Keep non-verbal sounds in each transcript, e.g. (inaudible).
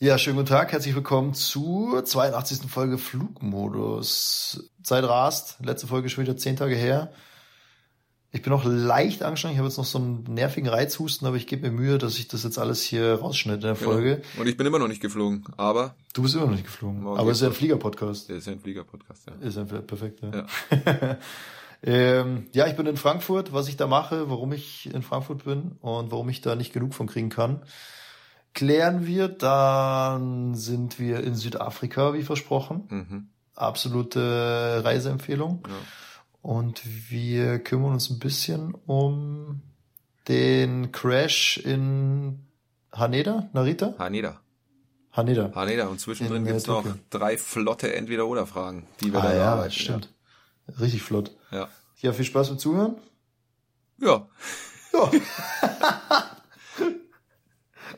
Ja, schönen guten Tag, herzlich willkommen zur 82. Folge Flugmodus. Zeit rast, letzte Folge schon wieder zehn Tage her. Ich bin noch leicht angeschlagen, ich habe jetzt noch so einen nervigen Reizhusten, aber ich gebe mir Mühe, dass ich das jetzt alles hier rausschneide in der Folge. Ja. Und ich bin immer noch nicht geflogen, aber... Du bist immer noch nicht geflogen, aber es ist ja ein Flieger-Podcast. Ja, ist ja ein Flieger-Podcast, ja. Ist ein perfekt, ja. Ja. (laughs) ähm, ja, ich bin in Frankfurt, was ich da mache, warum ich in Frankfurt bin und warum ich da nicht genug von kriegen kann klären wir. Dann sind wir in Südafrika, wie versprochen. Mhm. Absolute Reiseempfehlung. Ja. Und wir kümmern uns ein bisschen um den Crash in Haneda, Narita? Haneda. Haneda. Haneda. Und zwischendrin gibt's noch drei flotte Entweder-Oder-Fragen, die wir ah, da ja, arbeiten. Stimmt. Ja. Richtig flott. Ja. Ja, viel Spaß beim Zuhören. Ja. Ja. (laughs)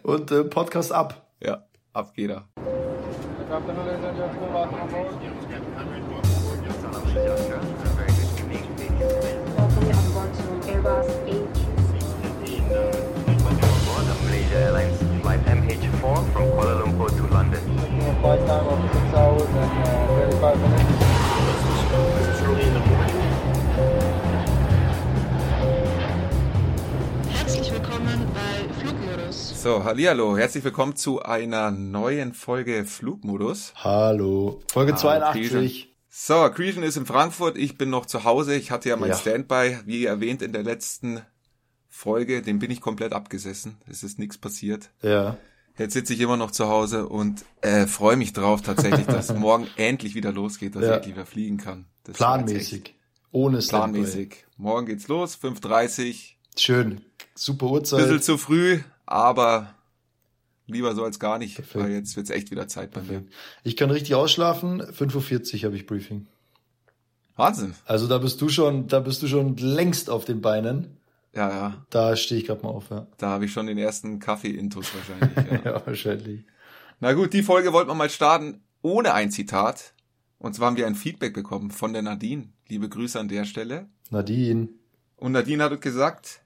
und äh, Podcast ab. Ja, ab geht er. Airlines flight MH4 from Kuala Lumpur to London. Flight time of 6 hours and uh, 35 minutes. So, hallihallo, herzlich willkommen zu einer neuen Folge Flugmodus. Hallo, Folge Hallo, 82. Creation. So, Creation ist in Frankfurt, ich bin noch zu Hause. Ich hatte ja mein ja. Standby, wie erwähnt in der letzten Folge, dem bin ich komplett abgesessen. Es ist nichts passiert. Ja. Jetzt sitze ich immer noch zu Hause und äh, freue mich drauf tatsächlich, dass (laughs) morgen endlich wieder losgeht, dass ja. ich wieder fliegen kann. Das Planmäßig. Ohne Standby. Planmäßig. Morgen geht's los, 5.30 Schön. Super Uhrzeit. Bisschen zu früh, aber lieber so als gar nicht, Perfekt. weil jetzt wird's echt wieder Zeit bei mir. Ich kann richtig ausschlafen, 5.40 Uhr habe ich Briefing. Wahnsinn. Also da bist du schon, da bist du schon längst auf den Beinen. Ja, ja. Da stehe ich gerade mal auf, ja. Da habe ich schon den ersten Kaffee-Intus wahrscheinlich. (laughs) Ja. ja, wahrscheinlich. Na gut, die Folge wollten wir mal starten ohne ein Zitat. Und zwar haben wir ein Feedback bekommen von der Nadine. Liebe Grüße an der Stelle. Nadine. Und Nadine hat gesagt,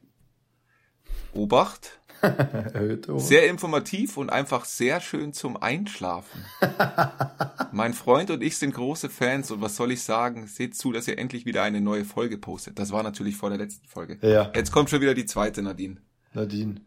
Obacht, (laughs) sehr informativ und einfach sehr schön zum Einschlafen. (laughs) mein Freund und ich sind große Fans und was soll ich sagen? Seht zu, dass ihr endlich wieder eine neue Folge postet. Das war natürlich vor der letzten Folge. Ja. Jetzt kommt schon wieder die zweite, Nadine. Nadine.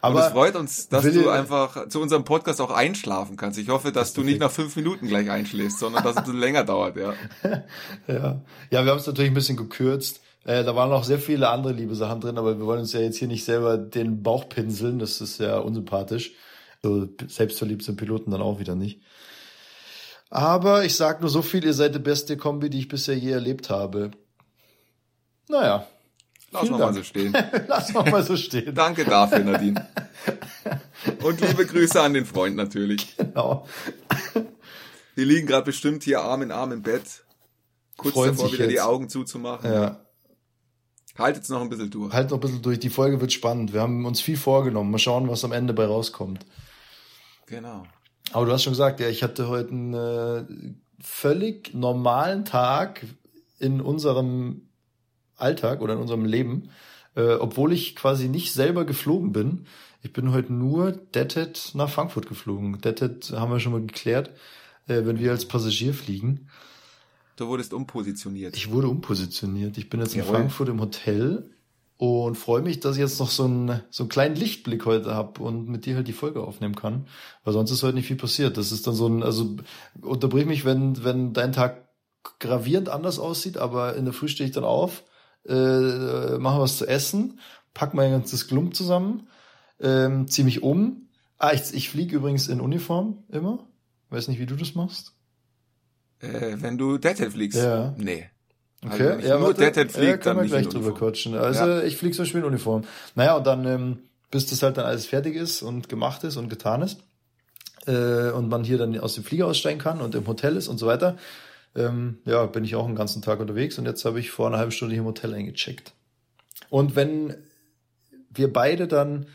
Aber und es freut uns, dass du einfach zu unserem Podcast auch einschlafen kannst. Ich hoffe, dass du nicht nach fünf Minuten gleich einschläfst, sondern dass es ein bisschen länger dauert, ja. (laughs) ja. Ja, wir haben es natürlich ein bisschen gekürzt. Äh, da waren noch sehr viele andere liebe Sachen drin, aber wir wollen uns ja jetzt hier nicht selber den Bauch pinseln, das ist ja unsympathisch. So selbstverliebt sind Piloten dann auch wieder nicht. Aber ich sag nur so viel, ihr seid die beste Kombi, die ich bisher je erlebt habe. Naja. Lass mal so stehen. (laughs) Lass mal mal so stehen. Danke dafür, Nadine. (laughs) Und liebe Grüße an den Freund natürlich. Genau. Die liegen gerade bestimmt hier Arm in Arm im Bett. Kurz Freuen davor wieder jetzt. die Augen zuzumachen. Ja. Haltet's noch ein bisschen durch. Halt noch ein bisschen durch. Die Folge wird spannend. Wir haben uns viel vorgenommen. Mal schauen, was am Ende bei rauskommt. Genau. Aber du hast schon gesagt, ja, ich hatte heute einen äh, völlig normalen Tag in unserem Alltag oder in unserem Leben, äh, obwohl ich quasi nicht selber geflogen bin. Ich bin heute nur Detted nach Frankfurt geflogen. Detted haben wir schon mal geklärt, äh, wenn wir als Passagier fliegen. Du wurdest umpositioniert. Ich wurde umpositioniert. Ich bin jetzt Jawohl. in Frankfurt im Hotel und freue mich, dass ich jetzt noch so einen, so einen kleinen Lichtblick heute habe und mit dir halt die Folge aufnehmen kann. Weil sonst ist heute nicht viel passiert. Das ist dann so ein, also unterbrich mich, wenn, wenn dein Tag gravierend anders aussieht, aber in der Früh stehe ich dann auf, äh, mache was zu essen, pack mein ganzes Klump zusammen, ähm, zieh mich um. Ah, ich, ich fliege übrigens in Uniform immer. Weiß nicht, wie du das machst. Äh, wenn du Deadhead fliegst? Ja. Nee. Okay, also, ja, nur Deadhead fliegt, ja, können wir gleich drüber quatschen. Also ja. ich fliege zum Beispiel in Uniform. Naja, und dann, ähm, bis das halt dann alles fertig ist und gemacht ist und getan ist, äh, und man hier dann aus dem Flieger aussteigen kann und im Hotel ist und so weiter, ähm, ja, bin ich auch einen ganzen Tag unterwegs und jetzt habe ich vor einer halben Stunde hier im Hotel eingecheckt. Und wenn wir beide dann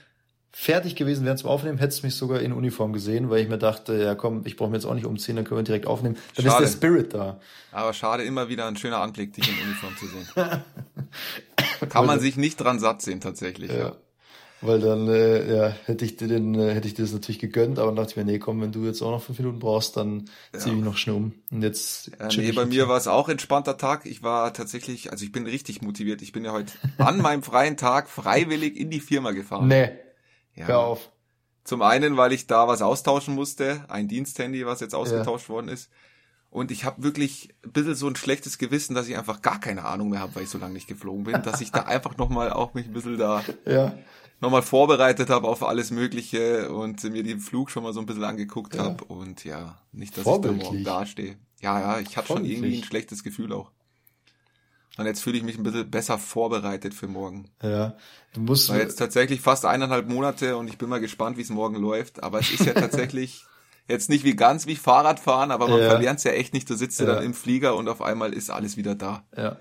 fertig gewesen wären zum Aufnehmen, hättest du mich sogar in Uniform gesehen, weil ich mir dachte, ja komm, ich brauche mir jetzt auch nicht umziehen, dann können wir direkt aufnehmen. Dann schade. ist der Spirit da. Aber schade, immer wieder ein schöner Anblick, dich in Uniform zu sehen. (laughs) Kann man sich nicht dran satt sehen, tatsächlich. Ja. ja. Weil dann äh, ja, hätte ich dir den, äh, hätte ich dir das natürlich gegönnt, aber dann dachte ich mir, nee, komm, wenn du jetzt auch noch fünf Minuten brauchst, dann ja. ziehe ich noch schnell um. Und jetzt. Ja, nee, bei mir war es auch entspannter Tag. Ich war tatsächlich, also ich bin richtig motiviert. Ich bin ja heute an meinem freien Tag freiwillig in die Firma gefahren. Nee. Ja. Hör auf. Zum einen, weil ich da was austauschen musste, ein Diensthandy, was jetzt ausgetauscht ja. worden ist. Und ich habe wirklich ein bisschen so ein schlechtes Gewissen, dass ich einfach gar keine Ahnung mehr habe, weil ich so lange nicht geflogen bin, dass ich da (laughs) einfach nochmal auch mich ein bisschen da ja. nochmal vorbereitet habe auf alles Mögliche und mir den Flug schon mal so ein bisschen angeguckt ja. habe. Und ja, nicht, dass ich da morgen dastehe. Ja, ja, ich habe schon irgendwie ein schlechtes Gefühl auch. Und jetzt fühle ich mich ein bisschen besser vorbereitet für morgen. Ja, du musst. War jetzt tatsächlich fast eineinhalb Monate und ich bin mal gespannt, wie es morgen läuft. Aber es ist ja (laughs) tatsächlich Jetzt nicht wie ganz wie Fahrradfahren, aber man ja. verlernt es ja echt nicht. Du sitzt ja. dann im Flieger und auf einmal ist alles wieder da. Ja.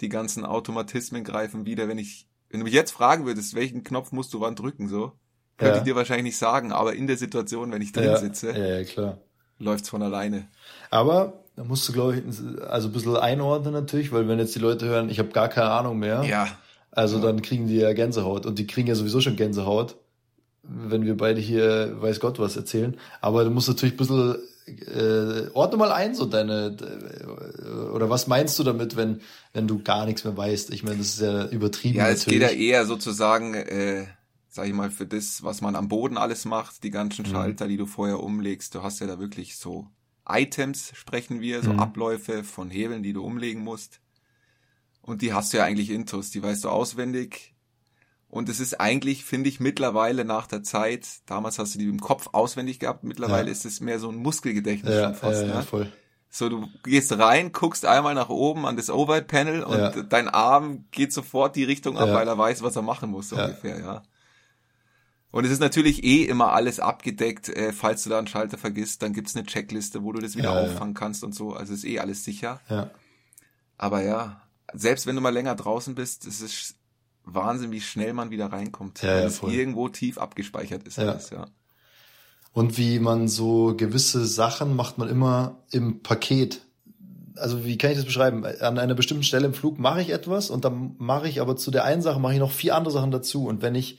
Die ganzen Automatismen greifen wieder. Wenn ich, wenn du mich jetzt fragen würdest, welchen Knopf musst du wann drücken, so, könnte ja. ich dir wahrscheinlich nicht sagen. Aber in der Situation, wenn ich drin sitze, klar. läuft's von alleine. Aber da musst du, glaube ich, also ein bisschen einordnen natürlich, weil wenn jetzt die Leute hören, ich habe gar keine Ahnung mehr. Ja. Also dann kriegen die ja Gänsehaut und die kriegen ja sowieso schon Gänsehaut wenn wir beide hier weiß Gott was erzählen. Aber du musst natürlich ein bisschen äh, ordne mal ein, so deine äh, oder was meinst du damit, wenn wenn du gar nichts mehr weißt? Ich meine, das ist ja übertrieben. Ja, es geht ja eher sozusagen, äh, sag ich mal, für das, was man am Boden alles macht, die ganzen mhm. Schalter, mhm. die du vorher umlegst. Du hast ja da wirklich so Items, sprechen wir, so mhm. Abläufe von Hebeln, die du umlegen musst. Und die hast du ja eigentlich intus, die weißt du auswendig und es ist eigentlich, finde ich, mittlerweile nach der Zeit, damals hast du die im Kopf auswendig gehabt, mittlerweile ja. ist es mehr so ein Muskelgedächtnis ja, schon fast. Ja, ja, ne? voll. So, du gehst rein, guckst einmal nach oben an das Overhead-Panel und dein Arm geht sofort die Richtung ab, weil er weiß, was er machen muss, so ungefähr, ja. Und es ist natürlich eh immer alles abgedeckt, äh, falls du da einen Schalter vergisst, dann gibt's eine Checkliste, wo du das wieder auffangen kannst und so. Also ist eh alles sicher. Ja. Aber ja, selbst wenn du mal länger draußen bist, es ist Wahnsinn, wie schnell man wieder reinkommt, ja, wenn es irgendwo tief abgespeichert ist. Ja. Alles, ja. Und wie man so gewisse Sachen macht man immer im Paket. Also wie kann ich das beschreiben? An einer bestimmten Stelle im Flug mache ich etwas und dann mache ich aber zu der einen Sache mache ich noch vier andere Sachen dazu. Und wenn ich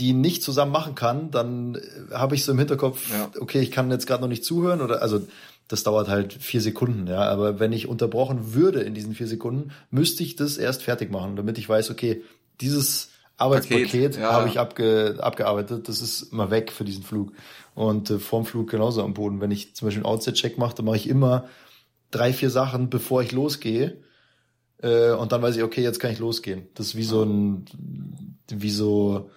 die nicht zusammen machen kann, dann habe ich so im Hinterkopf, ja. okay, ich kann jetzt gerade noch nicht zuhören oder also das dauert halt vier Sekunden, ja. Aber wenn ich unterbrochen würde in diesen vier Sekunden, müsste ich das erst fertig machen, damit ich weiß, okay, dieses Arbeitspaket ja. habe ich abge, abgearbeitet, das ist immer weg für diesen Flug. Und äh, vorm Flug genauso am Boden. Wenn ich zum Beispiel einen Outset-Check mache, dann mache ich immer drei, vier Sachen, bevor ich losgehe. Äh, und dann weiß ich, okay, jetzt kann ich losgehen. Das ist wie so ein, wie so,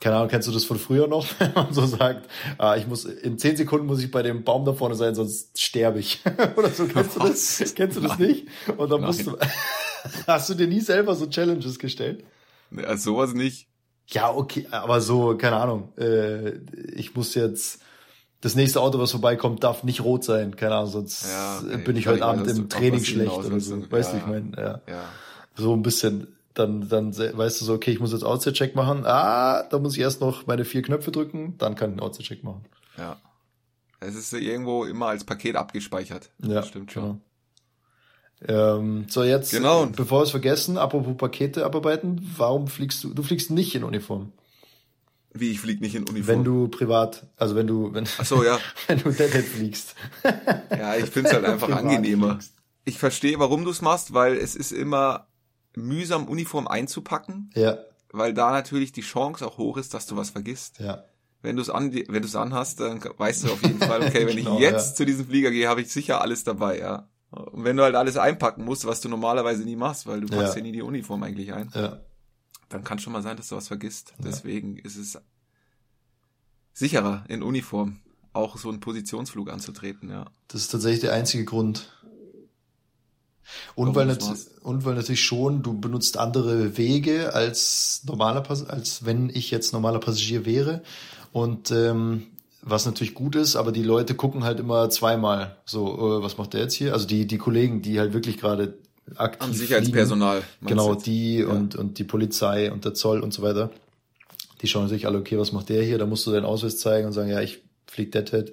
keine Ahnung, kennst du das von früher noch, (laughs) wenn man so sagt, ah, ich muss, in zehn Sekunden muss ich bei dem Baum da vorne sein, sonst sterbe ich. (laughs) Oder so, kennst du das? Kennst du das nicht? Und dann musst du, (laughs) hast du dir nie selber so Challenges gestellt? Also sowas nicht. Ja, okay, aber so, keine Ahnung. Äh, ich muss jetzt das nächste Auto, was vorbeikommt, darf nicht rot sein. Keine Ahnung, sonst ja, okay. bin ich heute Abend im Training schlecht oder so. Weißt du, ja, ich meine, ja. ja. So ein bisschen, dann, dann weißt du so, okay, ich muss jetzt Outside-Check machen. Ah, da muss ich erst noch meine vier Knöpfe drücken, dann kann ich einen Outside-Check machen. Ja. Es ist irgendwo immer als Paket abgespeichert. Ja, das stimmt schon. Genau. Ähm, so, jetzt, genau. bevor wir es vergessen, apropos Pakete abarbeiten, warum fliegst du, du fliegst nicht in Uniform? Wie, ich flieg nicht in Uniform? Wenn du privat, also wenn du, wenn, Ach so, ja. (laughs) wenn du Deadhead fliegst. ja, ich find's halt einfach angenehmer. Fliegst. Ich verstehe, warum du es machst, weil es ist immer mühsam, Uniform einzupacken. Ja. Weil da natürlich die Chance auch hoch ist, dass du was vergisst. Ja. Wenn du es an, wenn du es anhast, dann weißt du auf jeden Fall, okay, (laughs) wenn genau, ich jetzt ja. zu diesem Flieger gehe, habe ich sicher alles dabei, ja. Und wenn du halt alles einpacken musst, was du normalerweise nie machst, weil du packst ja, ja nie die Uniform eigentlich ein, ja. dann kann schon mal sein, dass du was vergisst. Deswegen ist es sicherer in Uniform auch so einen Positionsflug anzutreten, ja. Das ist tatsächlich der einzige Grund. Und weil, und weil natürlich schon, du benutzt andere Wege als normaler als wenn ich jetzt normaler Passagier wäre. Und ähm, was natürlich gut ist, aber die Leute gucken halt immer zweimal. So, äh, was macht der jetzt hier? Also die, die Kollegen, die halt wirklich gerade aktiv. Am Sicherheitspersonal. Genau, die ja. und, und die Polizei und der Zoll und so weiter. Die schauen sich alle, okay, was macht der hier? Da musst du deinen Ausweis zeigen und sagen, ja, ich flieg Deadhead,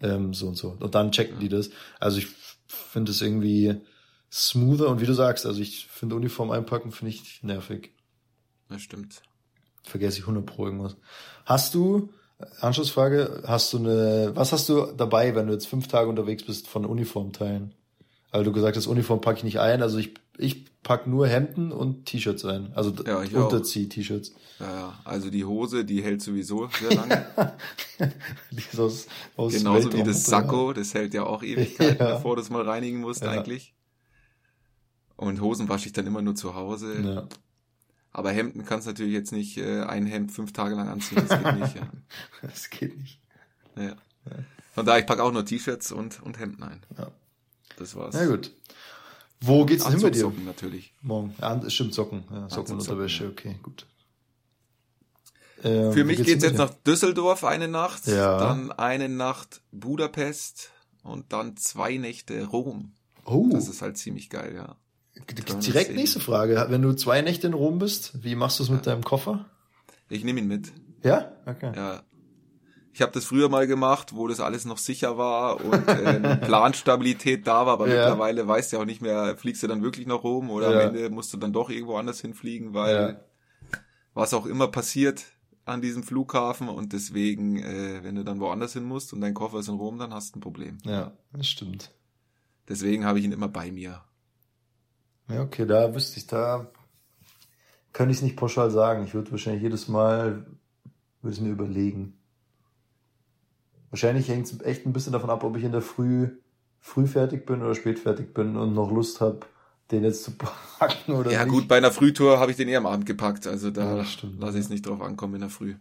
ähm, so und so. Und dann checken die das. Also ich finde es irgendwie smoother und wie du sagst, also ich finde Uniform einpacken finde ich nervig. Das stimmt. vergesse ich 100 pro irgendwas. Hast du, Anschlussfrage, hast du eine, was hast du dabei, wenn du jetzt fünf Tage unterwegs bist von Uniformteilen? Weil du gesagt hast, Uniform packe ich nicht ein. Also ich, ich pack nur Hemden und T-Shirts ein. Also ja, Unterzieh-T-Shirts. Ja, ja, also die Hose, die hält sowieso sehr lange. (laughs) die aus, aus Genauso wie das Sakko, das hält ja auch Ewigkeiten, ja. bevor du es mal reinigen musst ja. eigentlich. Und Hosen wasche ich dann immer nur zu Hause. Ja. Aber Hemden kannst du natürlich jetzt nicht äh, ein Hemd fünf Tage lang anziehen. Das geht nicht. Ja. (laughs) Das geht nicht. Ja. Von daher, ich packe auch nur T-Shirts und, und Hemden ein. Ja. Das war's. Ja gut. Wo geht's denn hin bei dir? Socken natürlich. Morgen. Ja, stimmt, Socken. Ja, Socken und Unterwäsche, okay, gut. Ähm, Für mich geht's, geht's jetzt nach Düsseldorf eine Nacht, ja. dann eine Nacht Budapest und dann zwei Nächte Rom. Oh. Das ist halt ziemlich geil, ja. Direkt nächste Frage. Wenn du zwei Nächte in Rom bist, wie machst du es mit ja. deinem Koffer? Ich nehme ihn mit. Ja? Okay. Ja. Ich habe das früher mal gemacht, wo das alles noch sicher war und äh, (laughs) Planstabilität da war, aber ja. mittlerweile weißt du ja auch nicht mehr, fliegst du dann wirklich nach Rom oder ja. am Ende musst du dann doch irgendwo anders hinfliegen, weil was auch immer passiert an diesem Flughafen und deswegen, äh, wenn du dann woanders hin musst und dein Koffer ist in Rom, dann hast du ein Problem. Ja, das stimmt. Deswegen habe ich ihn immer bei mir. Ja, okay, da wüsste ich, da kann ich es nicht pauschal sagen. Ich würde wahrscheinlich jedes Mal, würde es mir überlegen. Wahrscheinlich hängt es echt ein bisschen davon ab, ob ich in der Früh früh fertig bin oder spät fertig bin und noch Lust habe, den jetzt zu (laughs) packen oder Ja nicht. gut, bei einer Frühtour habe ich den eher am Abend gepackt, also da ja, lasse ich es nicht drauf ankommen in der Früh.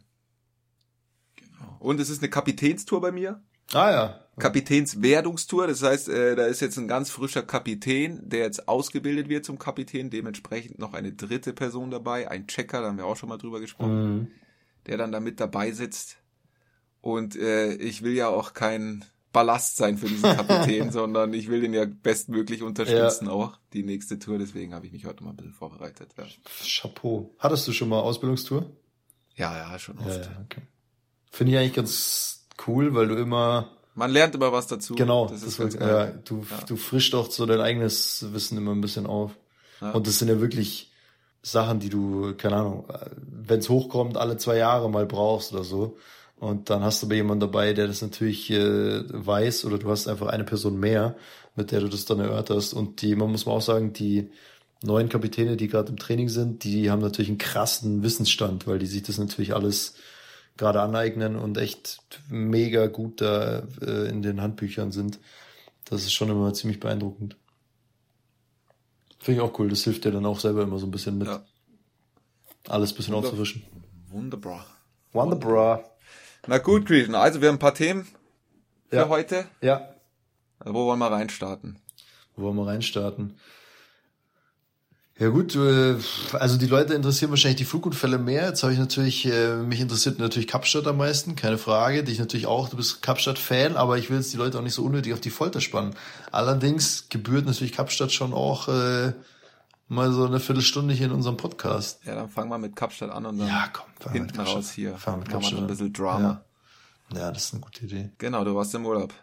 Genau. Und es ist eine Kapitänstour bei mir. Ah ja. Kapitänswerdungstour, das heißt, äh, da ist jetzt ein ganz frischer Kapitän, der jetzt ausgebildet wird zum Kapitän, dementsprechend noch eine dritte Person dabei, ein Checker, da haben wir auch schon mal drüber gesprochen, mhm. der dann da mit dabei sitzt. Und äh, ich will ja auch kein Ballast sein für diesen Kapitän, (laughs) sondern ich will den ja bestmöglich unterstützen ja. auch, die nächste Tour, deswegen habe ich mich heute mal ein bisschen vorbereitet. Ja. Chapeau. Hattest du schon mal Ausbildungstour? Ja, ja, schon oft. Ja, ja, okay. Finde ich eigentlich ganz cool, weil du immer. Man lernt immer was dazu. Genau. Das ist das, ja, du, ja. du frischst doch so dein eigenes Wissen immer ein bisschen auf. Ja. Und das sind ja wirklich Sachen, die du, keine Ahnung, wenn es hochkommt, alle zwei Jahre mal brauchst oder so. Und dann hast du aber jemanden dabei, der das natürlich äh, weiß, oder du hast einfach eine Person mehr, mit der du das dann erörterst. Und die, man muss mal auch sagen, die neuen Kapitäne, die gerade im Training sind, die haben natürlich einen krassen Wissensstand, weil die sich das natürlich alles gerade aneignen und echt mega gut da äh, in den Handbüchern sind. Das ist schon immer ziemlich beeindruckend. Finde ich auch cool. Das hilft dir dann auch selber immer so ein bisschen mit. Ja. Alles ein bisschen Wunder aufzufrischen. Wunderbar. Wunderbar. Na gut, Griechen. Also wir haben ein paar Themen für ja. heute. Ja. Wo wollen wir reinstarten? Wo wollen wir reinstarten? Ja gut, äh, also die Leute interessieren wahrscheinlich die Flugunfälle mehr. Jetzt habe ich natürlich, äh, mich interessiert natürlich Kapstadt am meisten, keine Frage. Dich natürlich auch, du bist Kapstadt-Fan, aber ich will jetzt die Leute auch nicht so unnötig auf die Folter spannen. Allerdings gebührt natürlich Kapstadt schon auch äh, mal so eine Viertelstunde hier in unserem Podcast. Ja, dann fangen wir mit Kapstadt an und dann ja, komm, hinten raus hier. Fangen wir mit Kapstadt ein bisschen Drama. Ja. Ja, das ist eine gute Idee. Genau, du warst im Urlaub.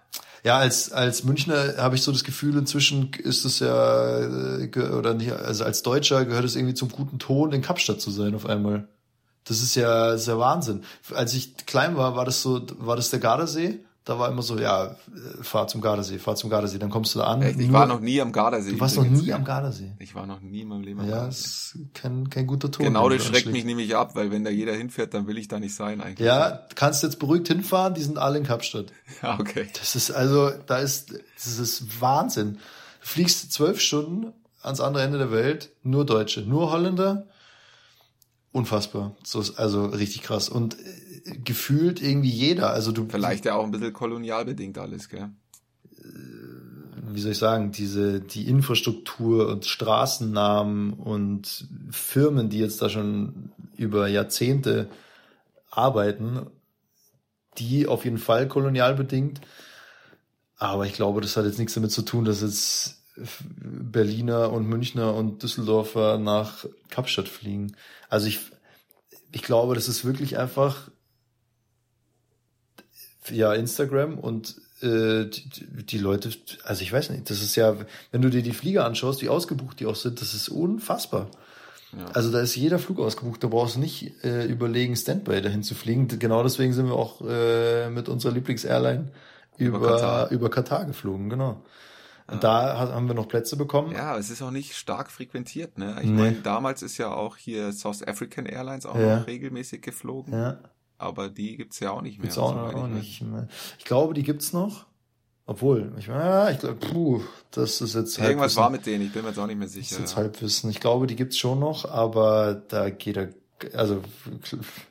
Ja, als, als Münchner habe ich so das Gefühl, inzwischen ist es ja, äh, oder nicht, also als Deutscher gehört es irgendwie zum guten Ton, in Kapstadt zu sein auf einmal. Das ist ja, das ist ja Wahnsinn. Als ich klein war, war das so, war das der Gardasee da war immer so, ja, fahr zum Gardasee, fahr zum Gardasee, dann kommst du da an. Ich war noch nie am Gardasee. Du warst noch nie am Gardasee. Ich war noch nie in meinem Leben am ja, Gardasee. Ja, ist kein, kein guter Ton. Genau, das schreckt mich nämlich ab, weil wenn da jeder hinfährt, dann will ich da nicht sein eigentlich. Ja, kannst jetzt beruhigt hinfahren, die sind alle in Kapstadt. (laughs) Ja, okay. Das ist also, da ist, das ist Wahnsinn. Du fliegst zwölf Stunden ans andere Ende der Welt, nur Deutsche, nur Holländer. Unfassbar. So ist also richtig krass. Und gefühlt irgendwie jeder. Also du vielleicht ja auch ein bisschen kolonialbedingt alles, gell? Äh, wie soll ich sagen, diese die Infrastruktur und Straßennamen und Firmen, die jetzt da schon über Jahrzehnte arbeiten, die auf jeden Fall kolonialbedingt. Aber ich glaube, das hat jetzt nichts damit zu tun, dass jetzt Berliner und Münchner und Düsseldorfer nach Kapstadt fliegen. Also ich, ich glaube, das ist wirklich einfach ja Instagram und äh, die, die Leute, also ich weiß nicht, das ist ja, wenn du dir die Flieger anschaust, wie ausgebucht die auch sind, das ist unfassbar. Ja. Also da ist jeder Flug ausgebucht, da brauchst du nicht äh, überlegen, Standby dahin zu fliegen. Genau deswegen sind wir auch äh, mit unserer Lieblings-Airline über, über Katar. über Katar geflogen, genau. Und da haben wir noch Plätze bekommen. Ja, es ist auch nicht stark frequentiert. Ne? Ich nee. meine, damals ist ja auch hier South African Airlines auch ja. noch regelmäßig geflogen. Ja. Aber die gibt's ja auch nicht mehr. Gibt's auch, auch nicht mehr. Ich glaube, die gibt's noch. Obwohl, ich meine, ja, ich glaube, puh, das ist jetzt halt. Irgendwas war mit denen, ich bin mir jetzt auch nicht mehr sicher. Das ist jetzt Halbwissen. Ich glaube, die gibt's schon noch, aber da geht er, also,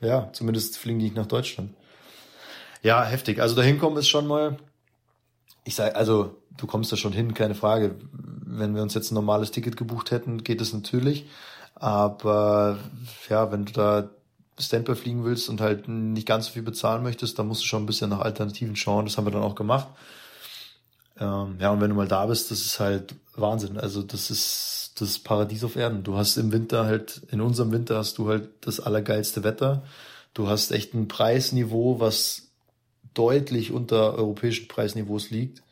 ja, zumindest fliegen die nicht nach Deutschland. Ja, heftig. Also dahin kommen ist schon mal, ich sage, also du kommst da schon hin, keine Frage. Wenn wir uns jetzt ein normales Ticket gebucht hätten, geht es natürlich. Aber ja, wenn du da Standby fliegen willst und halt nicht ganz so viel bezahlen möchtest, dann musst du schon ein bisschen nach Alternativen schauen. Das haben wir dann auch gemacht. Ähm, ja, und wenn du mal da bist, das ist halt Wahnsinn. Also das ist das Paradies auf Erden. Du hast im Winter halt, in unserem Winter hast du halt das allergeilste Wetter. Du hast echt ein Preisniveau, was deutlich unter europäischen Preisniveaus liegt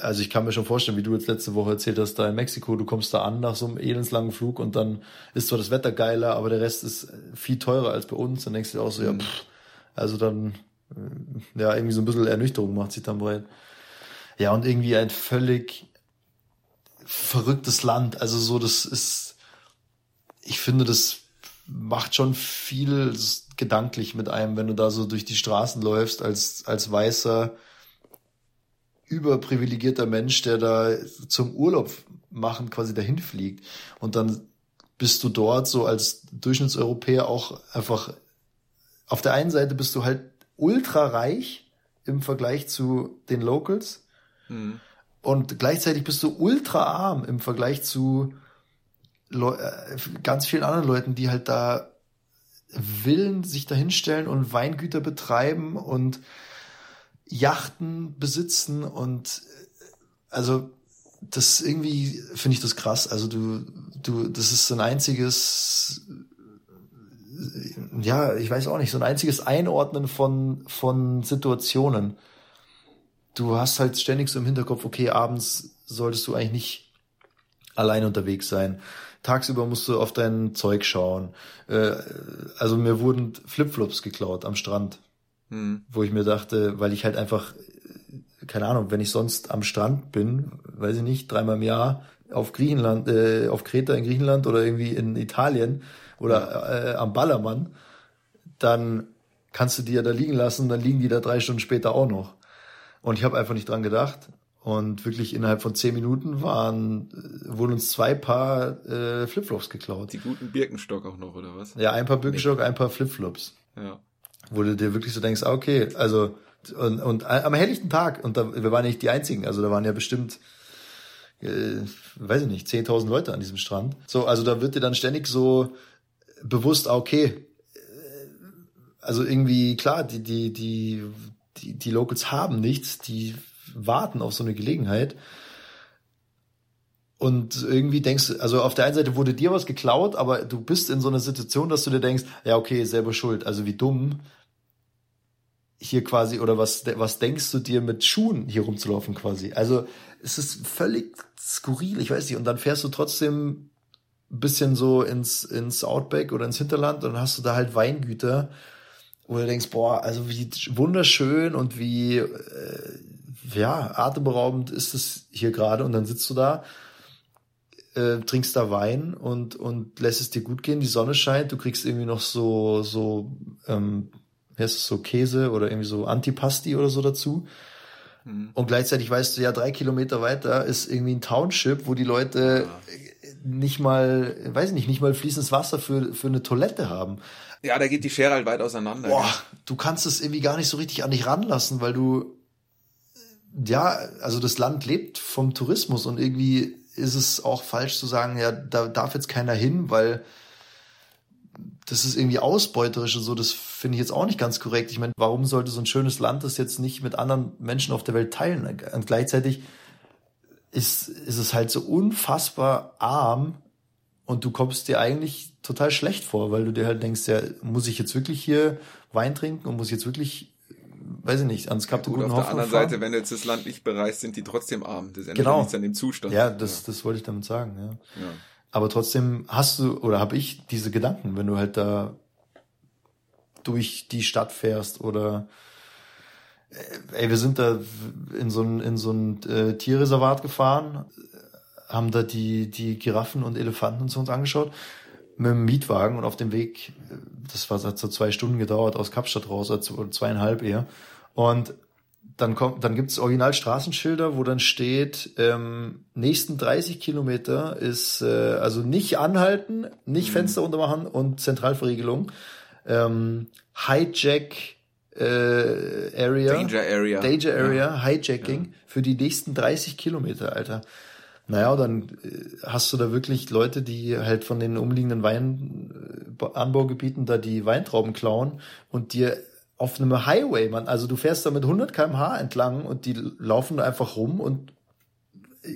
also ich kann mir schon vorstellen, wie du jetzt letzte Woche erzählt hast, da in Mexiko, du kommst da an nach so einem elendslangen Flug und dann ist zwar das Wetter geiler, aber der Rest ist viel teurer als bei uns. Dann denkst du dir auch so, mhm. ja, pff, also dann, äh, ja, irgendwie so ein bisschen Ernüchterung macht sich dann breit. Ja, und irgendwie ein völlig verrücktes Land. Also so, das ist, ich finde, das macht schon viel gedanklich mit einem, wenn du da so durch die Straßen läufst als, als Weißer, überprivilegierter Mensch, der da zum Urlaub machen quasi dahin fliegt. Und dann bist du dort so als Durchschnittseuropäer auch einfach, auf der einen Seite bist du halt ultra reich im Vergleich zu den Locals. Mhm. Und gleichzeitig bist du ultra arm im Vergleich zu Leu äh, ganz vielen anderen Leuten, die halt da willen sich dahinstellen und Weingüter betreiben und Yachten besitzen und äh, also das irgendwie finde ich das krass. Also du, du, das ist so ein einziges, äh, ja, ich weiß auch nicht, so ein einziges Einordnen von, von Situationen. Du hast halt ständig so im Hinterkopf, okay, abends solltest du eigentlich nicht allein unterwegs sein. Tagsüber musst du auf dein Zeug schauen. Äh, also mir wurden Flipflops geklaut am Strand. Mhm. Wo ich mir dachte, weil ich halt einfach, keine Ahnung, wenn ich sonst am Strand bin, weiß ich nicht, dreimal im Jahr auf Griechenland, äh, auf Kreta in Griechenland oder irgendwie in Italien oder äh, am Ballermann, dann kannst du die ja da liegen lassen, dann liegen die da drei Stunden später auch noch. Und ich habe einfach nicht dran gedacht. Und wirklich innerhalb von zehn Minuten waren, äh, wurden uns zwei Paar äh, Flipflops geklaut. Die guten Birkenstock auch noch, oder was? Ja, ein paar Birkenstock, ein paar Flipflops. Ja wo du dir wirklich so denkst, ah, okay, also und, und am helllichten Tag, und da, wir waren nicht die Einzigen, also da waren ja bestimmt, äh, weiß ich nicht, 10.000 Leute an diesem Strand. So, also da wird dir dann ständig so bewusst, ah, okay, äh, also irgendwie, klar, die, die, die, die, die Locals haben nichts, die warten auf so eine Gelegenheit. Und irgendwie denkst du, also auf der einen Seite wurde dir was geklaut, aber du bist in so einer Situation, dass du dir denkst, ja, okay, selber schuld. Also wie dumm hier quasi, oder was, was denkst du dir mit Schuhen hier rumzulaufen quasi? Also es ist völlig skurril, ich weiß nicht. Und dann fährst du trotzdem ein bisschen so ins, ins Outback oder ins Hinterland und dann hast du da halt Weingüter, wo du denkst, boah, also wie wunderschön und wie, äh, ja, atemberaubend ist es hier gerade. Und dann sitzt du da äh, trinkst da Wein und, und lässt es dir gut gehen, die Sonne scheint, du kriegst irgendwie noch so, so, ähm, wie heißt es, so Käse oder irgendwie so Antipasti oder so dazu. Mhm. Und gleichzeitig weißt du ja, drei Kilometer weiter ist irgendwie ein Township, wo die Leute ja. nicht mal, weiß ich nicht, nicht mal fließendes Wasser für, für eine Toilette haben. Ja, da geht die Schere halt weit auseinander. Boah, du kannst es irgendwie gar nicht so richtig an dich ranlassen, weil du, ja, also das Land lebt vom Tourismus und irgendwie ist es auch falsch zu sagen, ja, da darf jetzt keiner hin, weil das ist irgendwie ausbeuterisch und so, das finde ich jetzt auch nicht ganz korrekt. Ich meine, warum sollte so ein schönes Land das jetzt nicht mit anderen Menschen auf der Welt teilen? Und gleichzeitig ist, ist es halt so unfassbar arm und du kommst dir eigentlich total schlecht vor, weil du dir halt denkst, ja, muss ich jetzt wirklich hier Wein trinken und muss ich jetzt wirklich weiß ich nicht, ans Kap der Guten Auf der anderen fahren. Seite, wenn du jetzt das Land nicht bereist, sind die trotzdem arm. Das ändert genau. nichts an dem Zustand. Ja, das, ja. das wollte ich damit sagen, ja. ja. Aber trotzdem hast du, oder habe ich diese Gedanken, wenn du halt da durch die Stadt fährst oder äh, ey, wir sind da in so ein, in so ein äh, Tierreservat gefahren, haben da die, die Giraffen und Elefanten zu uns angeschaut mit dem Mietwagen und auf dem Weg, das war hat so zwei Stunden gedauert aus Kapstadt raus, oder zweieinhalb eher. Und dann kommt, dann gibt's original Straßenschilder, wo dann steht, ähm, nächsten 30 Kilometer ist äh, also nicht anhalten, nicht mhm. Fenster untermachen und Zentralverriegelung. Ähm, Hijack äh, Area. Danger Area. Danger Area, ja. Hijacking ja. für die nächsten 30 Kilometer, Alter. Naja, dann äh, hast du da wirklich Leute, die halt von den umliegenden Weinanbaugebieten da die Weintrauben klauen und dir auf einem Highway, man, also du fährst da mit 100 kmh entlang und die laufen da einfach rum und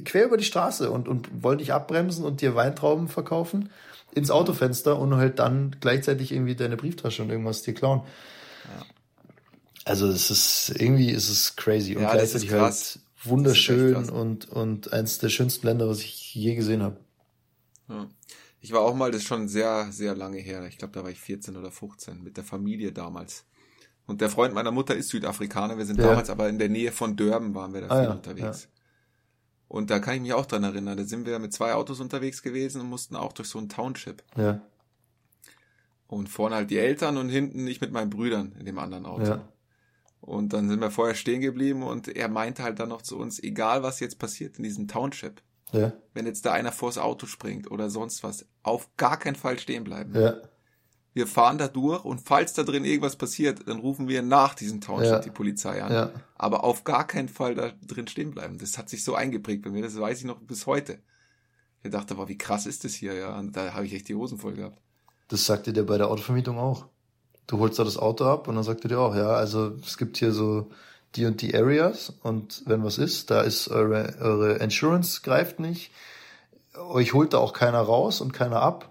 quer über die Straße und, und wollen dich abbremsen und dir Weintrauben verkaufen ins Autofenster und halt dann gleichzeitig irgendwie deine Brieftasche und irgendwas dir klauen. Ja. Also es ist irgendwie ist es crazy und ja, gleichzeitig halt wunderschön und und eins der schönsten Länder, was ich je gesehen habe. Ja. Ich war auch mal, das ist schon sehr sehr lange her. Ich glaube, da war ich 14 oder 15 mit der Familie damals. Und der Freund meiner Mutter ist Südafrikaner. Wir sind ja. damals aber in der Nähe von Durban waren wir da ah, viel ja, unterwegs. Und da kann ich mich auch dran erinnern. Da sind wir mit zwei Autos unterwegs gewesen und mussten auch durch so ein Township. Ja. Und vorne halt die Eltern und hinten ich mit meinen Brüdern in dem anderen Auto. Ja. Und dann sind wir vorher stehen geblieben und er meinte halt dann noch zu uns, egal was jetzt passiert in diesem Township, ja. wenn jetzt da einer vors Auto springt oder sonst was, auf gar keinen Fall stehen bleiben. Ja wir fahren da durch und falls da drin irgendwas passiert, dann rufen wir nach diesem Township ja. die Polizei an. Aber auf gar keinen Fall da drin stehen bleiben. Das hat sich so eingeprägt bei mir, das weiß ich noch bis heute. Ich dachte, boah, wie krass ist das hier, ja. Und da habe ich echt die Hosen voll gehabt. Das sagte dir bei der Autovermietung auch. Du holst da das Auto ab und dann sagt er dir auch, ja, also es gibt hier so die und die Areas und wenn was ist, da ist eure, eure Insurance greift nicht, euch holt da auch keiner raus und keiner ab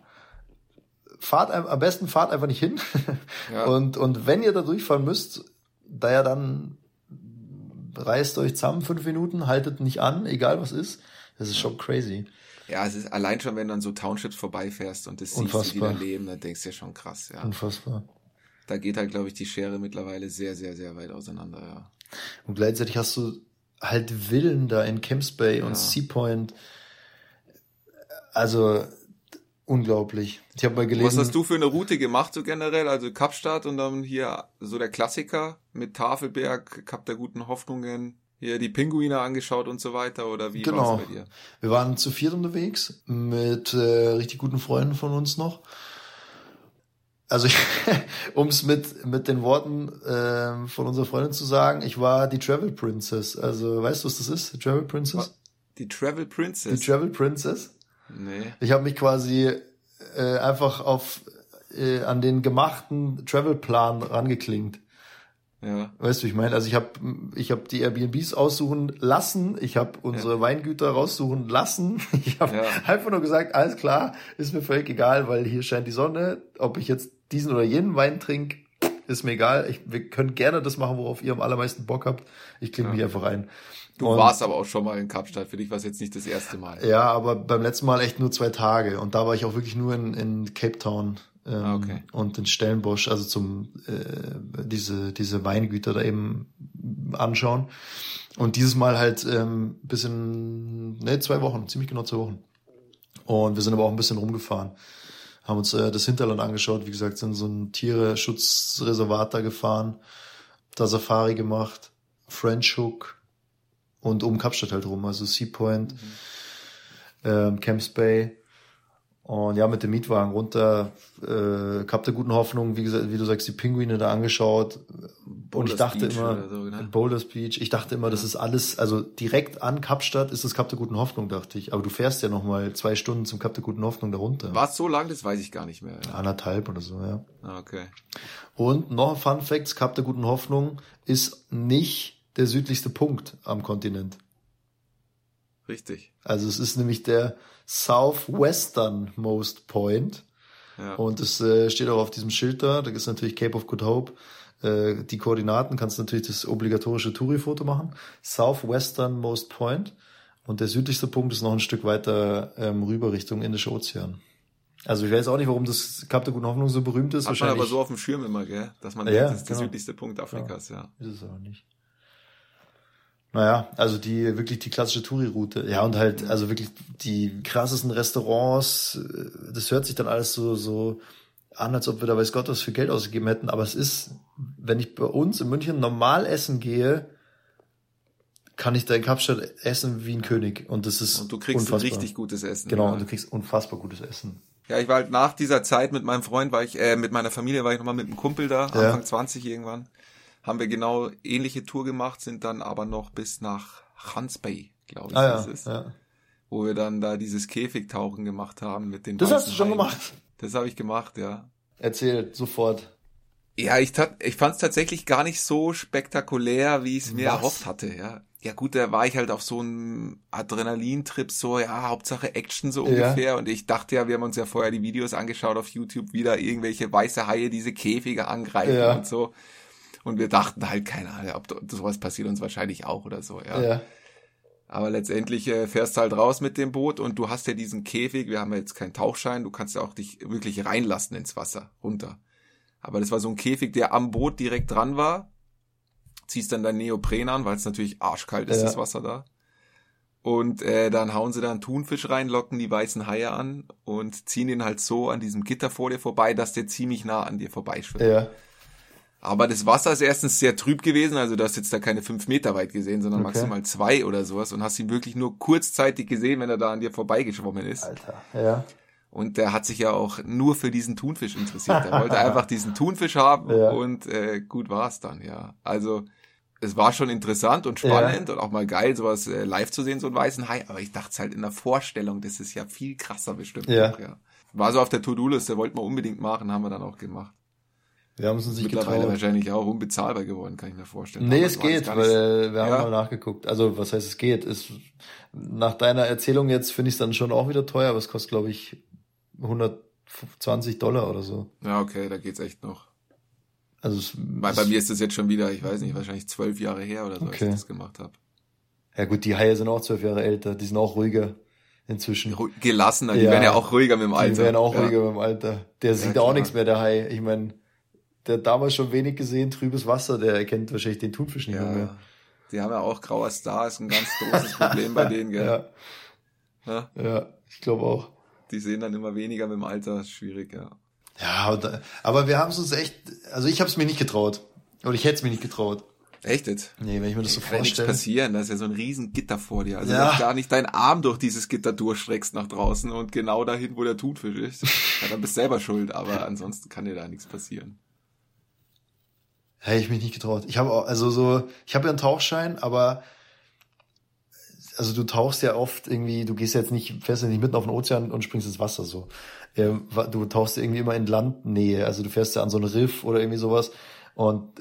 fahrt am besten fahrt einfach nicht hin. (laughs) Ja. Und, und wenn ihr da durchfahren müsst, da ja dann reißt euch zusammen fünf Minuten, haltet nicht an, egal was ist. Das ist schon crazy. Ja, es ist allein schon, wenn du an so Townships vorbeifährst und das Unfassbar. siehst, wie da leben, dann denkst du ja schon krass, ja. Unfassbar. Da geht halt, glaube ich, die Schere mittlerweile sehr, sehr, sehr weit auseinander, ja. Und gleichzeitig hast du halt Villen da in Camps Bay ja. und Sea Point. Also, unglaublich. Ich habe mal gelesen. Was hast du für eine Route gemacht so generell? Also Kapstadt und dann hier so der Klassiker mit Tafelberg, Kap der guten Hoffnungen, hier die Pinguine angeschaut und so weiter oder wie genau. war bei dir? Wir waren zu viert unterwegs mit äh, richtig guten Freunden von uns noch. Also (laughs) um es mit mit den Worten äh, von unserer Freundin zu sagen, ich war die Travel Princess. Also weißt du, was das ist? Die Travel Princess? Die Travel Princess. Die Travel Princess. Nee. Ich habe mich quasi äh, einfach auf äh, an den gemachten Travelplan rangeklingt. Ja. Weißt du, ich meine, also ich habe ich hab die Airbnbs aussuchen lassen, ich habe unsere ja. Weingüter raussuchen lassen. (laughs) Ich habe ja. einfach nur gesagt, alles klar, ist mir völlig egal, weil hier scheint die Sonne. Ob ich jetzt diesen oder jenen Wein trinke, ist mir egal. Ich, wir können gerne das machen, worauf ihr am allermeisten Bock habt. Ich klinge ja. mich einfach ein. Du und, warst aber auch schon mal in Kapstadt. Für dich war es jetzt nicht das erste Mal. Ja, aber beim letzten Mal echt nur zwei Tage. Und da war ich auch wirklich nur in, in Cape Town ähm, ah, okay. und in Stellenbosch, also zum äh, diese diese Weingüter da eben anschauen. Und dieses Mal halt ähm, bis in ne, zwei Wochen, ziemlich genau zwei Wochen. Und wir sind aber auch ein bisschen rumgefahren. Haben uns äh, das Hinterland angeschaut, wie gesagt, sind so ein Tiereschutzreservat da gefahren, da Safari gemacht, French Hook, und um Kapstadt halt rum, also Sea Point, mhm. ähm, Camps Bay. Und ja, mit dem Mietwagen runter, äh, Kap der guten Hoffnung, wie gesagt, wie du sagst, die Pinguine da angeschaut. Boulders und ich dachte Beach immer, so, ne? Boulders Beach, ich dachte immer, ja. das ist alles, also direkt an Kapstadt ist das Kap der guten Hoffnung, dachte ich. Aber du fährst ja nochmal zwei Stunden zum Kap der guten Hoffnung da runter. War es so lang? Das weiß ich gar nicht mehr. Ja. Anderthalb oder so, ja. Ah, okay. Und noch ein Fun Fact, Kap der guten Hoffnung ist nicht der südlichste Punkt am Kontinent. Richtig. Also es ist nämlich der Southwesternmost Point. Ja. Und es äh, steht auch auf diesem Schild da. Da ist natürlich Cape of Good Hope. Äh, die Koordinaten kannst du natürlich das obligatorische Touri-Foto machen. Southwesternmost Point. Und der südlichste Punkt ist noch ein Stück weiter ähm, rüber Richtung Indische Ozean. Also ich weiß auch nicht, warum das Kap der Guten Hoffnung so berühmt ist. Hat man aber so auf dem Schirm immer, gell? Dass man ja, denkt, das ist genau. der südlichste Punkt Afrikas, ja. ja. Ist es aber nicht. Naja, also die wirklich die klassische Touri-Route. Ja, und halt, also wirklich die krassesten Restaurants, das hört sich dann alles so, so an, als ob wir da weiß Gott was für Geld ausgegeben hätten. Aber es ist, wenn ich bei uns in München normal essen gehe, kann ich da in Kapstadt essen wie ein König. Und das ist Und du kriegst unfassbar. richtig gutes Essen. Genau, ja. und du kriegst unfassbar gutes Essen. Ja, ich war halt nach dieser Zeit mit meinem Freund, war ich, äh, mit meiner Familie war ich nochmal mit einem Kumpel da, ja. Anfang 20 irgendwann. Haben wir genau ähnliche Tour gemacht, sind dann aber noch bis nach Hans Bay, glaube ich, ah, das ja, ist. Ja. Wo wir dann da dieses Käfigtauchen gemacht haben mit den Das hast du schon Haien. gemacht? Das habe ich gemacht, ja. Erzähl sofort. Ja, ich, tat, ich fand es tatsächlich gar nicht so spektakulär, wie ich es mir Was? erhofft hatte, ja ja gut, da war ich halt auf so einem Adrenalintrip, so, ja, Hauptsache Action so ungefähr. Ja. Und ich dachte ja, wir haben uns ja vorher die Videos angeschaut auf YouTube, wieder irgendwelche weiße Haie diese Käfige angreifen ja. und so. Und wir dachten halt, keine Ahnung, ob sowas passiert uns wahrscheinlich auch oder so, ja. ja. Aber letztendlich äh, fährst du halt raus mit dem Boot und du hast ja diesen Käfig, wir haben ja jetzt keinen Tauchschein, du kannst ja auch dich wirklich reinlassen ins Wasser, runter. Aber das war so ein Käfig, der am Boot direkt dran war ziehst dann dein Neopren an, weil es natürlich arschkalt ist, ja. das Wasser da. Und äh, dann hauen sie da einen Thunfisch rein, locken die weißen Haie an und ziehen ihn halt so an diesem Gitter vor dir vorbei, dass der ziemlich nah an dir vorbeischwimmt. Ja. Aber das Wasser ist erstens sehr trüb gewesen, also du hast jetzt da keine fünf Meter weit gesehen, sondern okay. maximal zwei oder sowas und hast ihn wirklich nur kurzzeitig gesehen, wenn er da an dir vorbeigeschwommen ist. Alter, ja. Und der hat sich ja auch nur für diesen Thunfisch interessiert. Er wollte (laughs) einfach diesen Thunfisch haben ja. und äh, gut war's dann, ja. Also es war schon interessant und spannend ja. und auch mal geil, sowas äh, live zu sehen, so einen weißen Hai. Aber ich dachte halt in der Vorstellung, das ist ja viel krasser bestimmt. Ja. Auch, ja. War so auf der To-Do-Liste, wollten wir unbedingt machen, haben wir dann auch gemacht. Wir haben es uns nicht Mittlerweile getraut. wahrscheinlich auch unbezahlbar geworden, kann ich mir vorstellen. Nee, es geht, weil wir haben ja. mal nachgeguckt. Also, was heißt es geht? Ist, nach deiner Erzählung jetzt finde ich es dann schon auch wieder teuer, aber es kostet, glaube ich, 120 Dollar oder so. Ja, okay, da geht's echt noch. Also es, bei, bei mir ist das jetzt schon wieder, ich weiß nicht, wahrscheinlich zwölf Jahre her oder so, okay. als ich das gemacht habe. Ja gut, die Haie sind auch zwölf Jahre älter, die sind auch ruhiger inzwischen. Gelassener, die ja, werden ja auch ruhiger mit dem Alter. Die werden auch ja. ruhiger mit dem Alter. Der ja, sieht klar. auch nichts mehr, der Hai. Ich meine, der hat damals schon wenig gesehen, trübes Wasser, der erkennt wahrscheinlich den Thunfisch nicht mehr. Die haben ja auch grauer Star, ist ein ganz großes Problem bei denen, gell? (laughs) Ja, ja ich glaube auch. Die sehen dann immer weniger mit dem Alter, schwierig, ja. Ja, aber wir haben es uns echt, also ich habe es mir nicht getraut. Oder ich hätte es mir nicht getraut. Echt jetzt? Nee, wenn ich mir das so vorstelle. Kann nichts passieren, da ist ja so ein riesen Gitter vor dir. Also ja. wenn du gar nicht deinen Arm durch dieses Gitter durchstreckst nach draußen und genau dahin, wo der Thunfisch ist, (laughs) ja, dann bist du selber schuld, aber ansonsten kann dir da nichts passieren. Hätte ich mich nicht getraut. Ich habe also so, ich habe ja einen Tauchschein, aber also du tauchst ja oft irgendwie, du gehst jetzt nicht, fährst ja nicht mitten auf den Ozean und springst ins Wasser so. Ähm, du tauchst ja irgendwie immer in Landnähe, also du fährst ja an so einen Riff oder irgendwie sowas und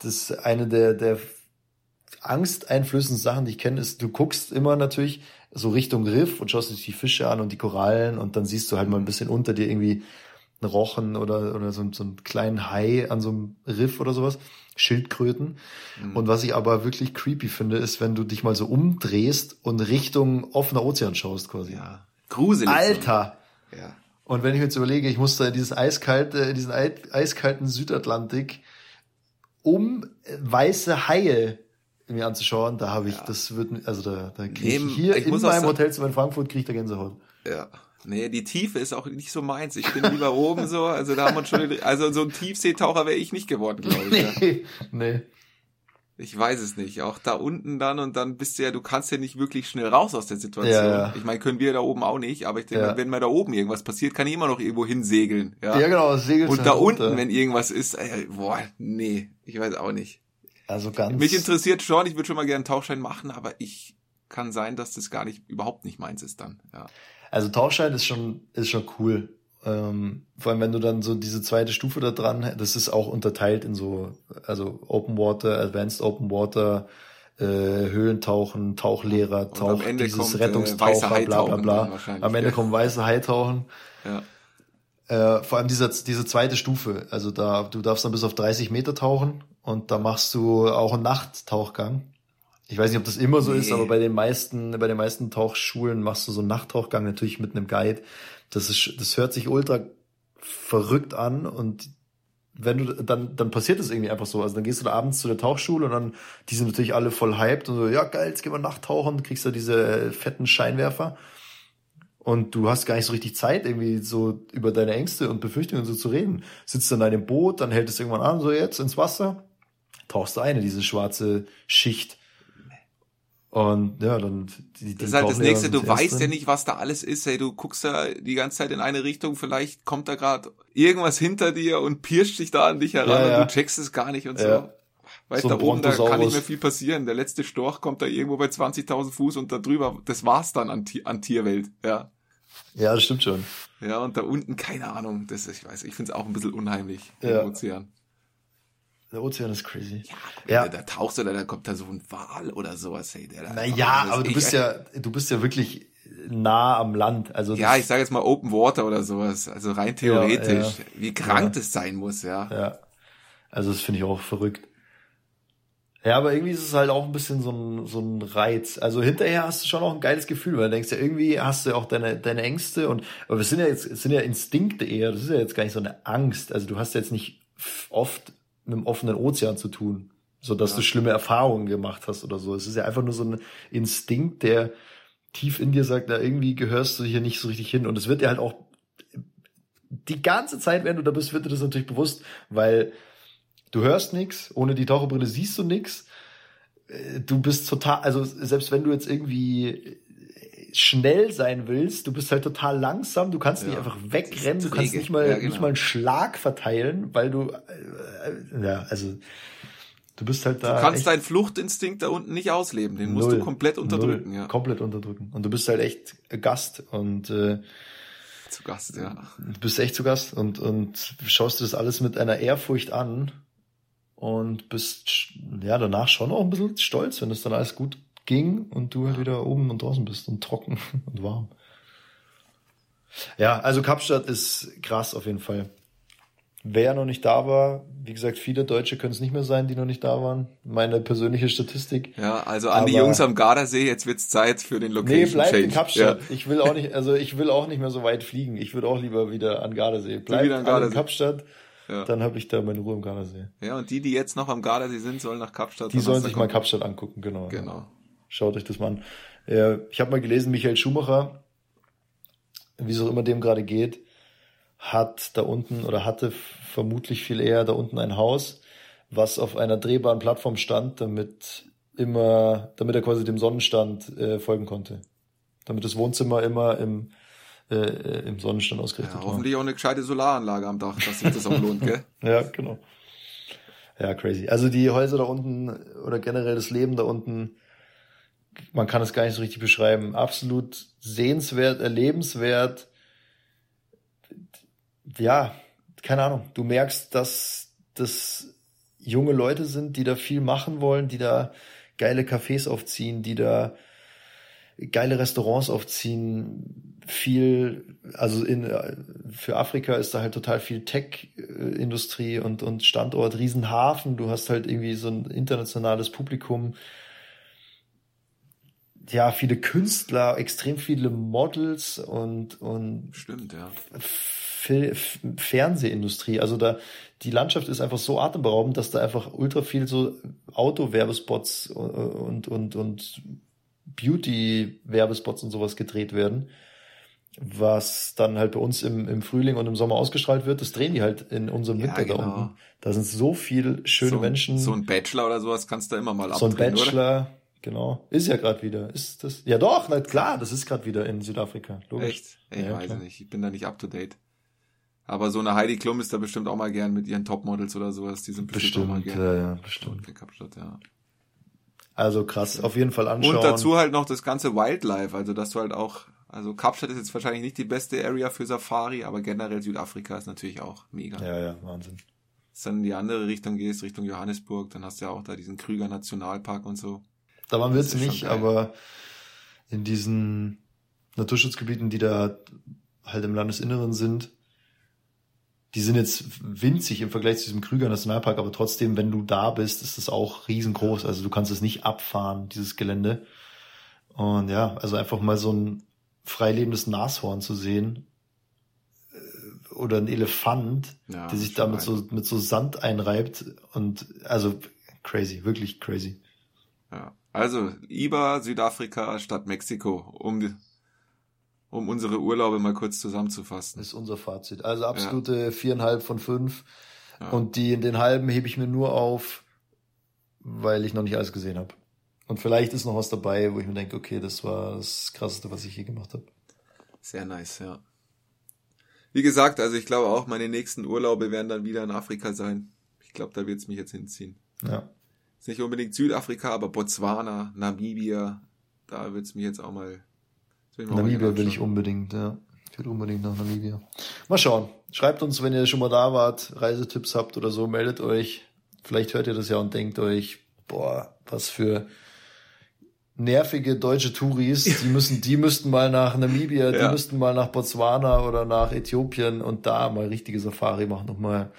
das ist eine der, der angsteinflößenden Sachen, die ich kenne, ist, du guckst immer natürlich so Richtung Riff und schaust dich die Fische an und die Korallen und dann siehst du halt mal ein bisschen unter dir irgendwie einen Rochen oder, oder so, so einen kleinen Hai an so einem Riff oder sowas. Schildkröten. Mhm. Und was ich aber wirklich creepy finde, ist, wenn du dich mal so umdrehst und Richtung offener Ozean schaust quasi. Ja. Gruselig. Alter! Ja. Und wenn ich mir jetzt überlege, ich musste dieses eiskalte, diesen eiskalten Südatlantik, um weiße Haie mir anzuschauen, da habe ich, ja. das wird, also da, da kriege ich hier ich in meinem Hotelzimmer in Frankfurt kriege ich da Gänsehaut. Ja. Nee, die Tiefe ist auch nicht so meins. Ich bin lieber oben so, also da haben wir schon, also so ein Tiefseetaucher wäre ich nicht geworden, glaube ich. Nee, ja. nee. Ich weiß es nicht. Auch da unten dann und dann bist du ja, du kannst ja nicht wirklich schnell raus aus der Situation. Ja, ja. Ich meine, können wir da oben auch nicht, aber ich denke, ja. wenn mal da oben irgendwas passiert, kann ich immer noch irgendwo hinsegeln. Ja, ja genau, segelt Und da runter. unten, wenn irgendwas ist, ey, boah, nee, ich weiß auch nicht. Also ganz. Mich interessiert schon, ich würde schon mal gerne einen Tauchschein machen, aber ich kann sein, dass das gar nicht, überhaupt nicht meins ist dann, ja. Also Tauchschein ist schon, ist schon cool. Ähm, vor allem, wenn du dann so diese zweite Stufe da dran, das ist auch unterteilt in so, also Open Water, Advanced Open Water, äh, Höhlentauchen, Tauchlehrer, Tauch, dieses äh, Rettungstaucher, äh, bla bla bla. Am Ende ja. kommen weiße Haitauchen. Ja. Äh, vor allem dieser, diese zweite Stufe, also da, du darfst dann bis auf 30 Meter tauchen und da machst du auch einen Nachttauchgang Ich weiß nicht, ob das immer so nee. ist, aber bei den meisten, bei den meisten Tauchschulen machst du so einen Nachttauchgang natürlich mit einem Guide. Das ist, das hört sich ultra verrückt an und wenn du, dann, dann passiert es irgendwie einfach so. Also dann gehst du da abends zu der Tauchschule und dann, die sind natürlich alle voll hyped und so, ja geil, jetzt gehen wir Nachttauchen, kriegst du diese fetten Scheinwerfer. Und du hast gar nicht so richtig Zeit, irgendwie so über deine Ängste und Befürchtungen so zu reden. Sitzt dann in deinem Boot, dann hält es irgendwann an, so jetzt ins Wasser, tauchst du ein in diese schwarze Schicht. Und ja, dann die, die Das ist halt das nächste, du weißt ja nicht, was da alles ist, hey, du guckst da die ganze Zeit in eine Richtung, vielleicht kommt da gerade irgendwas hinter dir und pirscht dich da an dich heran ja, ja. und du checkst es gar nicht und so. Ja. Weißt, so da oben, da kann nicht mehr viel passieren. Der letzte Storch kommt da irgendwo bei 20.000 Fuß und da drüber, das war's dann an, an Tierwelt, ja. Ja, das stimmt schon. Ja, und da unten, keine Ahnung, das, ich weiß, ich find's auch ein bisschen unheimlich, ja. im Ozean. Der Ozean ist crazy. Ja, ja. Da, da tauchst du da, da kommt da so ein Wal oder sowas. Hey, der Na ja, aber du bist ja, du bist ja wirklich nah am Land. Also ja, ich sage jetzt mal Open Water oder sowas. Also rein theoretisch, ja, ja. wie krank das sein muss, ja. Ja. Also das finde ich auch verrückt. Ja, aber irgendwie ist es halt auch ein bisschen so ein, so ein Reiz. Also hinterher hast du schon auch ein geiles Gefühl, weil du denkst ja, irgendwie hast du auch deine, deine Ängste und, aber es sind ja jetzt, es sind ja Instinkte eher, das ist ja jetzt gar nicht so eine Angst. Also du hast jetzt nicht oft einem offenen Ozean zu tun, so dass ja. du schlimme Erfahrungen gemacht hast oder so. Es ist ja einfach nur so ein Instinkt, der tief in dir sagt, da irgendwie gehörst du hier nicht so richtig hin. Und es wird dir halt auch die ganze Zeit, wenn du da bist, wird dir das natürlich bewusst, weil du hörst nichts, ohne die Taucherbrille siehst du nichts. Äh, du bist total, also selbst wenn du jetzt irgendwie schnell sein willst, du bist halt total langsam, du kannst ja. nicht einfach wegrennen, du kannst nicht mal, ja, genau. nicht mal einen Schlag verteilen, weil du, äh, äh, ja, also, du bist halt da. Du kannst deinen Fluchtinstinkt da unten nicht ausleben, den null, musst du komplett unterdrücken, null, ja. Komplett unterdrücken. Und du bist halt echt Gast und, äh, zu Gast, ja. Du bist echt zu Gast und, und schaust dir das alles mit einer Ehrfurcht an und bist, ja, danach schon auch ein bisschen stolz, wenn das dann alles gut ging und du halt wieder oben und draußen bist und trocken (laughs) und warm. Ja, also Kapstadt ist krass auf jeden Fall. Wer noch nicht da war, wie gesagt, viele Deutsche können es nicht mehr sein, die noch nicht da waren. Meine persönliche Statistik. Ja, also an Aber, die Jungs am Gardasee, jetzt wird's Zeit für den Location Nee, bleib Change. in Kapstadt. Ja. Ich will auch nicht, also ich will auch nicht mehr so weit fliegen. Ich würde auch lieber wieder an Gardasee. Bleib wieder an Gardasee. in Kapstadt. Ja. Dann habe ich da meine Ruhe im Gardasee. Ja, und die, die jetzt noch am Gardasee sind, sollen nach Kapstadt. Die sollen sich mal Kapstadt angucken, genau. Genau. Ja. Schaut euch das mal an. Äh, ich habe mal gelesen, Michael Schumacher, wie es auch immer dem gerade geht, hat da unten oder hatte vermutlich viel eher da unten ein Haus, was auf einer drehbaren Plattform stand, damit immer, damit er quasi dem Sonnenstand äh, folgen konnte. Damit das Wohnzimmer immer im, äh, im Sonnenstand ausgerichtet ja, hoffentlich war. auch eine gescheite Solaranlage am Dach, dass sich das auch lohnt, gell? (laughs) ja, genau. Ja, crazy. Also die Häuser da unten oder generell das Leben da unten man kann es gar nicht so richtig beschreiben. Absolut sehenswert, erlebenswert. Ja, keine Ahnung. Du merkst, dass das junge Leute sind, die da viel machen wollen, die da geile Cafés aufziehen, die da geile Restaurants aufziehen, viel, also in, für Afrika ist da halt total viel Tech-Industrie und, und Standort, Riesenhafen, du hast halt irgendwie so ein internationales Publikum, ja, viele Künstler, extrem viele Models und, und Stimmt, ja. Fernsehindustrie. Also da, die Landschaft ist einfach so atemberaubend, dass da einfach ultra viel so Auto-Werbespots und, und, und Beauty-Werbespots und sowas gedreht werden. Was dann halt bei uns im, im Frühling und im Sommer ausgestrahlt wird, das drehen die halt in unserem ja, Winter genau. da unten. Da sind so viel schöne so, Menschen. So ein Bachelor oder sowas kannst du immer mal abdrehen, So ein Bachelor, oder? Genau. Ist ja gerade wieder. Ist das? Ja doch, na klar, das ist gerade wieder in Südafrika. Logisch. Echt? Ich ja, weiß klar. nicht. Ich bin da nicht up to date. Aber so eine Heidi Klum ist da bestimmt auch mal gern mit ihren Topmodels oder sowas. Die sind bestimmt, bestimmt auch mal gern. Ja, ja, bestimmt. In Kapstadt, ja. Also krass, auf jeden Fall anschauen. Und dazu halt noch das ganze Wildlife, also dass du halt auch, also Kapstadt ist jetzt wahrscheinlich nicht die beste Area für Safari, aber generell Südafrika ist natürlich auch mega. Ja, ja, Wahnsinn. Wenn du dann in die andere Richtung gehst, Richtung Johannesburg, dann hast du ja auch da diesen Krüger Nationalpark und so. Da waren wir jetzt nicht, aber in diesen Naturschutzgebieten, die da halt im Landesinneren sind, die sind jetzt winzig im Vergleich zu diesem Krüger Nationalpark, aber trotzdem, wenn du da bist, ist es auch riesengroß. Also du kannst es nicht abfahren, dieses Gelände. Und ja, also einfach mal so ein freilebendes Nashorn zu sehen äh, oder ein Elefant, ja, der sich da mit so, mit so Sand einreibt und also crazy, wirklich crazy. Ja. Also, IBA Südafrika statt Mexiko, um um unsere Urlaube mal kurz zusammenzufassen. Das ist unser Fazit. Also absolute ja. viereinhalb von fünf. Ja. Und die in den halben hebe ich mir nur auf, weil ich noch nicht alles gesehen habe. Und vielleicht ist noch was dabei, wo ich mir denke, okay, das war das Krasseste, was ich je gemacht habe. Sehr nice, ja. Wie gesagt, also ich glaube auch, meine nächsten Urlaube werden dann wieder in Afrika sein. Ich glaube, da wird es mich jetzt hinziehen. Ja. Ist nicht unbedingt Südafrika, aber Botswana, Namibia, da wird es mich jetzt auch mal Namibia will ich unbedingt, ja. Ich will unbedingt nach Namibia. Mal schauen. Schreibt uns, wenn ihr schon mal da wart, Reisetipps habt oder so, meldet euch. Vielleicht hört ihr das ja und denkt euch, boah, was für nervige deutsche Touris, die müssen, die müssten mal nach Namibia, ja. die müssten mal nach Botswana oder nach Äthiopien und da mal richtige Safari machen und mal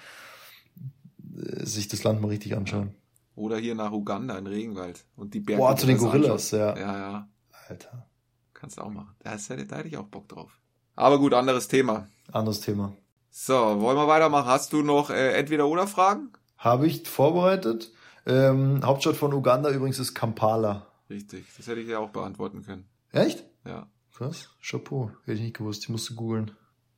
äh, sich das Land mal richtig anschauen. Oder hier nach Uganda in Regenwald und die Berge. Boah, zu den Gorillas, ja. Ja, ja. Alter. Kannst du auch machen. Da, ist, da hätte ich auch Bock drauf. Aber gut, anderes Thema. Anderes Thema. So, wollen wir weitermachen? Hast du noch äh, entweder oder Fragen? Habe ich vorbereitet. Ähm, Hauptstadt von Uganda übrigens ist Kampala. Richtig, das hätte ich ja auch beantworten können. Echt? Ja. Krass, Chapeau. Hätte ich nicht gewusst, ich musste googeln.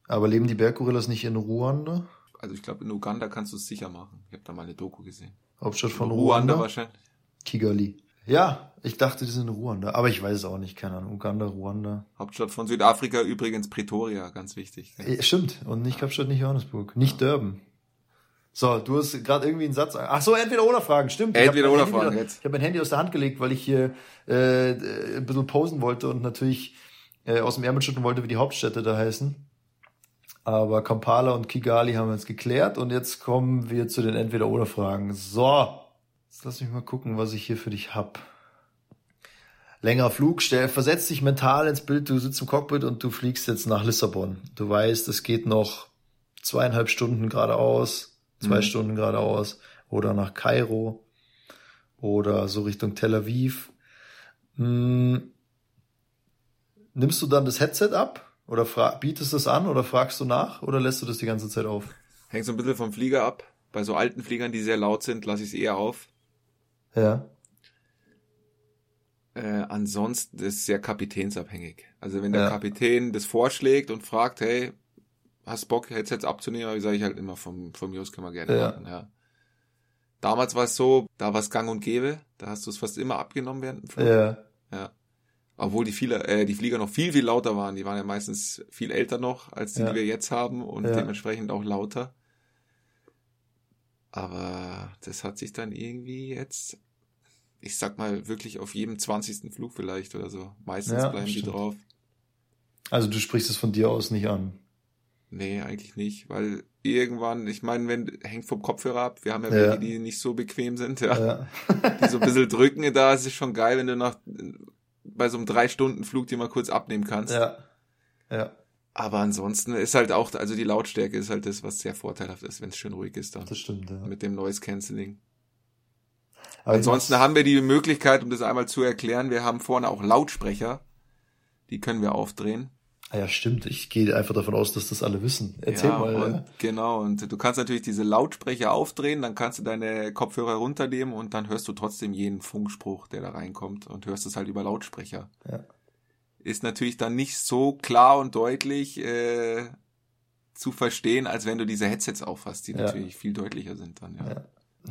Aber leben die Berggorillas nicht in Ruanda? Also ich glaube, in Uganda kannst du es sicher machen. Ich habe da mal eine Doku gesehen. Hauptstadt von Ruanda? Ruanda wahrscheinlich. Kigali. Ja, ich dachte, die sind in Ruanda, aber ich weiß es auch nicht, keine Ahnung. Uganda, Ruanda. Hauptstadt von Südafrika übrigens Pretoria, ganz wichtig. Ja, stimmt, und nicht Kapstadt, nicht Johannesburg, nicht ja. Durban. So, du hast gerade irgendwie einen Satz. Ach so, entweder oder Fragen, stimmt. Entweder oder Fragen wieder, jetzt. Ich habe mein Handy aus der Hand gelegt, weil ich hier äh, ein bisschen posen wollte und natürlich äh, aus dem Ärmel schütten wollte, wie die Hauptstädte da heißen. Aber Kampala und Kigali haben wir jetzt geklärt und jetzt kommen wir zu den entweder oder Fragen. So. Jetzt lass mich mal gucken, was ich hier für dich hab. Längerer Flug, stell, versetz dich mental ins Bild, du sitzt im Cockpit und du fliegst jetzt nach Lissabon. Du weißt, es geht noch zweieinhalb Stunden geradeaus, zwei mhm. Stunden geradeaus oder nach Kairo oder so Richtung Tel Aviv. Hm. Nimmst du dann das Headset ab oder bietest du es an oder fragst du nach oder lässt du das die ganze Zeit auf? Hängt so ein bisschen vom Flieger ab. Bei so alten Fliegern, die sehr laut sind, lasse ich es eher auf. Ja. Äh, ansonsten ist es sehr kapitänsabhängig. Also wenn der ja. Kapitän das vorschlägt und fragt, hey, hast Bock, Headsets abzunehmen, wie sage ich halt immer, vom, vom News können wir gerne ja. machen, ja. Damals war es so, da war es gang und gäbe, da hast du es fast immer abgenommen während dem Flug. Ja. Ja. Obwohl die, viele, äh, die Flieger noch viel, viel lauter waren. Die waren ja meistens viel älter noch, als die, ja. die wir jetzt haben und ja. dementsprechend auch lauter. Aber das hat sich dann irgendwie jetzt ich sag mal, wirklich auf jedem 20. Flug vielleicht oder so. Meistens ja, bleiben stimmt. die drauf. Also du sprichst es von dir aus nicht an. Nee, eigentlich nicht, weil irgendwann, ich meine, wenn, hängt vom Kopfhörer ab, wir haben ja, ja. welche, die nicht so bequem sind, ja. ja. die so ein bisschen drücken, da ist es schon geil, wenn du nach, bei so einem Drei-Stunden-Flug die mal kurz abnehmen kannst. Ja. Ja. Aber ansonsten ist halt auch, also die Lautstärke ist halt das, was sehr vorteilhaft ist, wenn es schön ruhig ist dann. Das stimmt, ja. Mit dem Noise Cancelling. Aber Ansonsten haben wir die Möglichkeit, um das einmal zu erklären, wir haben vorne auch Lautsprecher. Die können wir aufdrehen. Ah ja, stimmt. Ich gehe einfach davon aus, dass das alle wissen. Erzähl ja, mal. Und, ja. Genau. Und du kannst natürlich diese Lautsprecher aufdrehen, dann kannst du deine Kopfhörer runternehmen und dann hörst du trotzdem jeden Funkspruch, der da reinkommt und hörst es halt über Lautsprecher. Ja. Ist natürlich dann nicht so klar und deutlich äh, zu verstehen, als wenn du diese Headsets aufhast, die ja. natürlich viel deutlicher sind dann, ja. ja.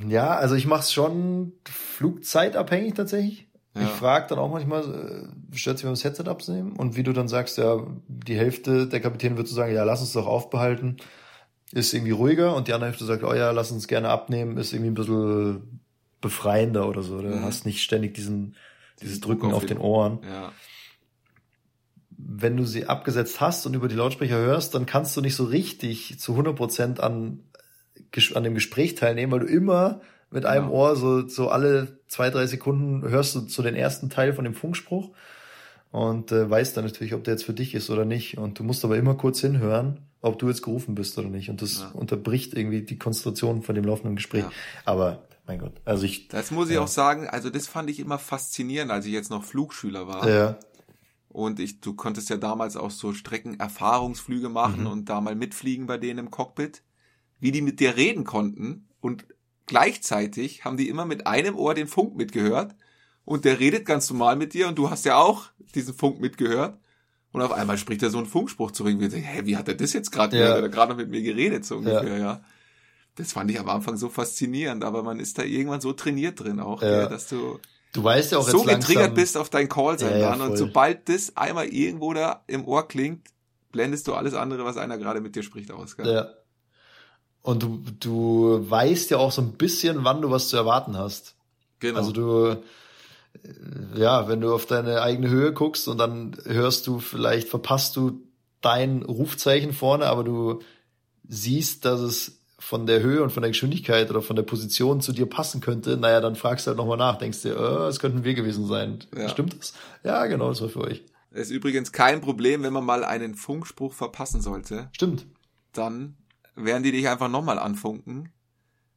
Ja, also ich mache es schon flugzeitabhängig tatsächlich. Ja. Ich frage dann auch manchmal, äh, stört sich, das Headset abnehmen? Und wie du dann sagst, ja, die Hälfte der Kapitän wird so sagen, ja, lass uns doch aufbehalten, ist irgendwie ruhiger und die andere Hälfte sagt, oh ja, lass uns gerne abnehmen, ist irgendwie ein bisschen befreiender oder so. Du mhm. hast nicht ständig diesen, dieses Drücken auf, auf den Ohren. Ja. Wenn du sie abgesetzt hast und über die Lautsprecher hörst, dann kannst du nicht so richtig zu 100 Prozent an an dem Gespräch teilnehmen, weil du immer mit einem genau. Ohr so, so alle zwei, drei Sekunden hörst du so den ersten Teil von dem Funkspruch und äh, weißt dann natürlich, ob der jetzt für dich ist oder nicht. Und du musst aber immer kurz hinhören. ob du jetzt gerufen bist oder nicht. Und das ja. unterbricht irgendwie die Konzentration von dem laufenden Gespräch. Ja. Aber mein Gott, also ich. Das muss ich ja. auch sagen, also das fand ich immer faszinierend, als ich jetzt noch Flugschüler war. Ja. Und ich, du konntest ja damals auch so Streckenerfahrungsflüge machen mhm. und da mal mitfliegen bei denen im Cockpit, wie die mit dir reden konnten und gleichzeitig haben die immer mit einem Ohr den Funk mitgehört und der redet ganz normal mit dir und du hast ja auch diesen Funk mitgehört und auf einmal spricht er so einen Funkspruch zurück wir denken, hä, wie hat er das jetzt gerade ja. Hat er gerade mit mir geredet so ungefähr, ja. ja. Das fand ich am Anfang so faszinierend, aber man ist da irgendwann so trainiert drin auch, ja. Gell, dass du Du weißt ja auch so getriggert bist auf dein Call sein ja, ja, und sobald das einmal irgendwo da im Ohr klingt, blendest du alles andere, was einer gerade mit dir spricht, aus. Gell? Ja. Und du, du weißt ja auch so ein bisschen, wann du was zu erwarten hast. Genau. Also du, äh, ja, wenn du auf deine eigene Höhe guckst und dann hörst du, vielleicht verpasst du dein Rufzeichen vorne, aber du siehst, dass es von der Höhe und von der Geschwindigkeit oder von der Position zu dir passen könnte, naja, dann fragst du halt nochmal nach, denkst dir, äh, es könnten wir gewesen sein. Ja. Stimmt das? Ja, genau, das war für euch. ist übrigens kein Problem, wenn man mal einen Funkspruch verpassen sollte. Stimmt. Dann werden die dich einfach nochmal anfunken.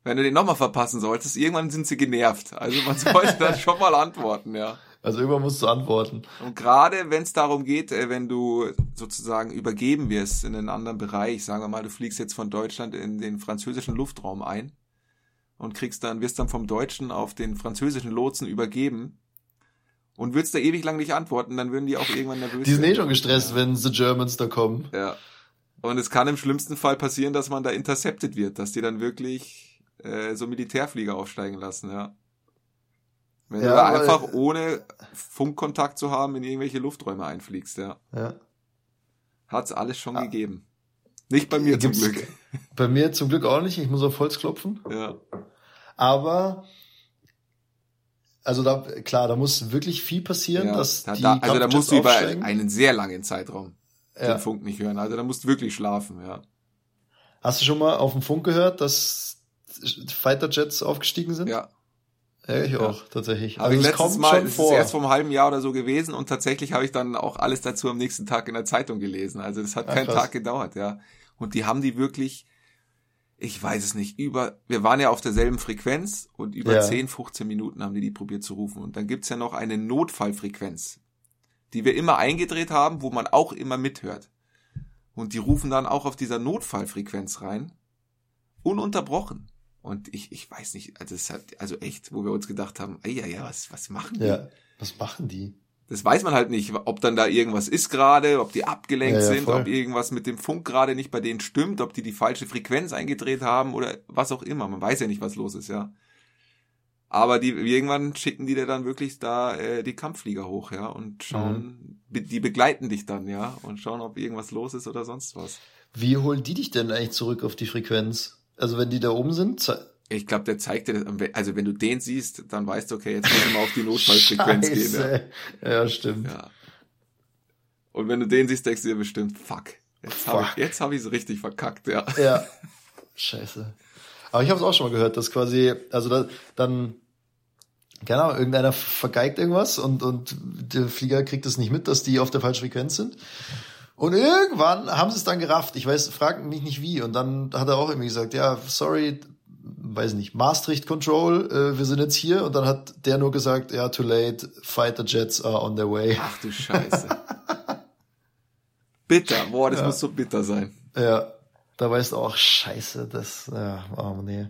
Wenn du den nochmal verpassen solltest, irgendwann sind sie genervt. Also man (laughs) sollte dann schon mal antworten, ja. Also irgendwann musst du antworten. Und gerade wenn es darum geht, äh, wenn du sozusagen übergeben wirst in einen anderen Bereich, sagen wir mal, du fliegst jetzt von Deutschland in den französischen Luftraum ein und kriegst dann, wirst dann vom Deutschen auf den französischen Lotsen übergeben und würdest da ewig lang nicht antworten, dann würden die auch irgendwann nervös Die sind eh schon gestresst, ja. wenn the Germans da kommen. Ja. Und es kann im schlimmsten Fall passieren, dass man da intercepted wird, dass die dann wirklich äh, so Militärflieger aufsteigen lassen, ja. Wenn ja, du da einfach ohne Funkkontakt zu haben in irgendwelche Lufträume einfliegst, ja. ja. Hat's alles schon ah. gegeben. Nicht bei mir Gibt's, zum Glück. (laughs) Bei mir zum Glück auch nicht. Ich muss auf Holz klopfen. Ja. Aber also da klar, da muss wirklich viel passieren, ja, dass da, die da, also da musst du über einen sehr langen Zeitraum ja. den Funk nicht hören. Also da musst du wirklich schlafen, ja. Hast du schon mal auf dem Funk gehört, dass Fighter Jets aufgestiegen sind? Ja. Ja, ich auch, tatsächlich. Also ich letztes Mal, es ist erst vor einem halben Jahr oder so gewesen und tatsächlich habe ich dann auch alles dazu am nächsten Tag in der Zeitung gelesen. Also das hat ja, keinen krass. Tag gedauert, ja. Und die haben die wirklich, ich weiß es nicht, über, wir waren ja auf derselben Frequenz und über ja. 10, 15 Minuten haben die die probiert zu rufen. Und dann gibt's ja noch eine Notfallfrequenz, die wir immer eingedreht haben, wo man auch immer mithört. Und die rufen dann auch auf dieser Notfallfrequenz rein, ununterbrochen. Und ich, ich weiß nicht, also es hat, also echt, wo wir uns gedacht haben, ja, ja, was, was machen die? Ja, was machen die? Das weiß man halt nicht, ob dann da irgendwas ist gerade, ob die abgelenkt ja, ja, sind, ob irgendwas mit dem Funk gerade nicht bei denen stimmt, ob die die falsche Frequenz eingedreht haben oder was auch immer. Man weiß ja nicht, was los ist, ja. Aber die irgendwann schicken die dir dann wirklich da äh, die Kampfflieger hoch, ja, und schauen, mhm. die begleiten dich dann, ja, und schauen, ob irgendwas los ist oder sonst was. Wie holen die dich denn eigentlich zurück auf die Frequenz? Also wenn die da oben sind? Ich glaube, der zeigt dir, also wenn du den siehst, dann weißt du, okay, jetzt müssen wir auf die Notfallfrequenz gehen. Ja. ja, stimmt. Ja. Und wenn du den siehst, denkst du dir bestimmt, fuck, jetzt habe ich es hab richtig verkackt, ja. Ja, (laughs) scheiße. Aber ich habe es auch schon mal gehört, dass quasi, also da, dann, genau, irgendeiner vergeigt irgendwas und, und der Flieger kriegt es nicht mit, dass die auf der falschen Frequenz sind. Und irgendwann haben sie es dann gerafft. Ich weiß, fragen mich nicht wie. Und dann hat er auch irgendwie gesagt, ja, sorry, weiß nicht, Maastricht Control, äh, wir sind jetzt hier. Und dann hat der nur gesagt, ja, too late, fighter jets are on their way. Ach du Scheiße. bitter, boah, das ja. muss so bitter sein. Ja, da weißt du auch, scheiße, das, ja, oh nee.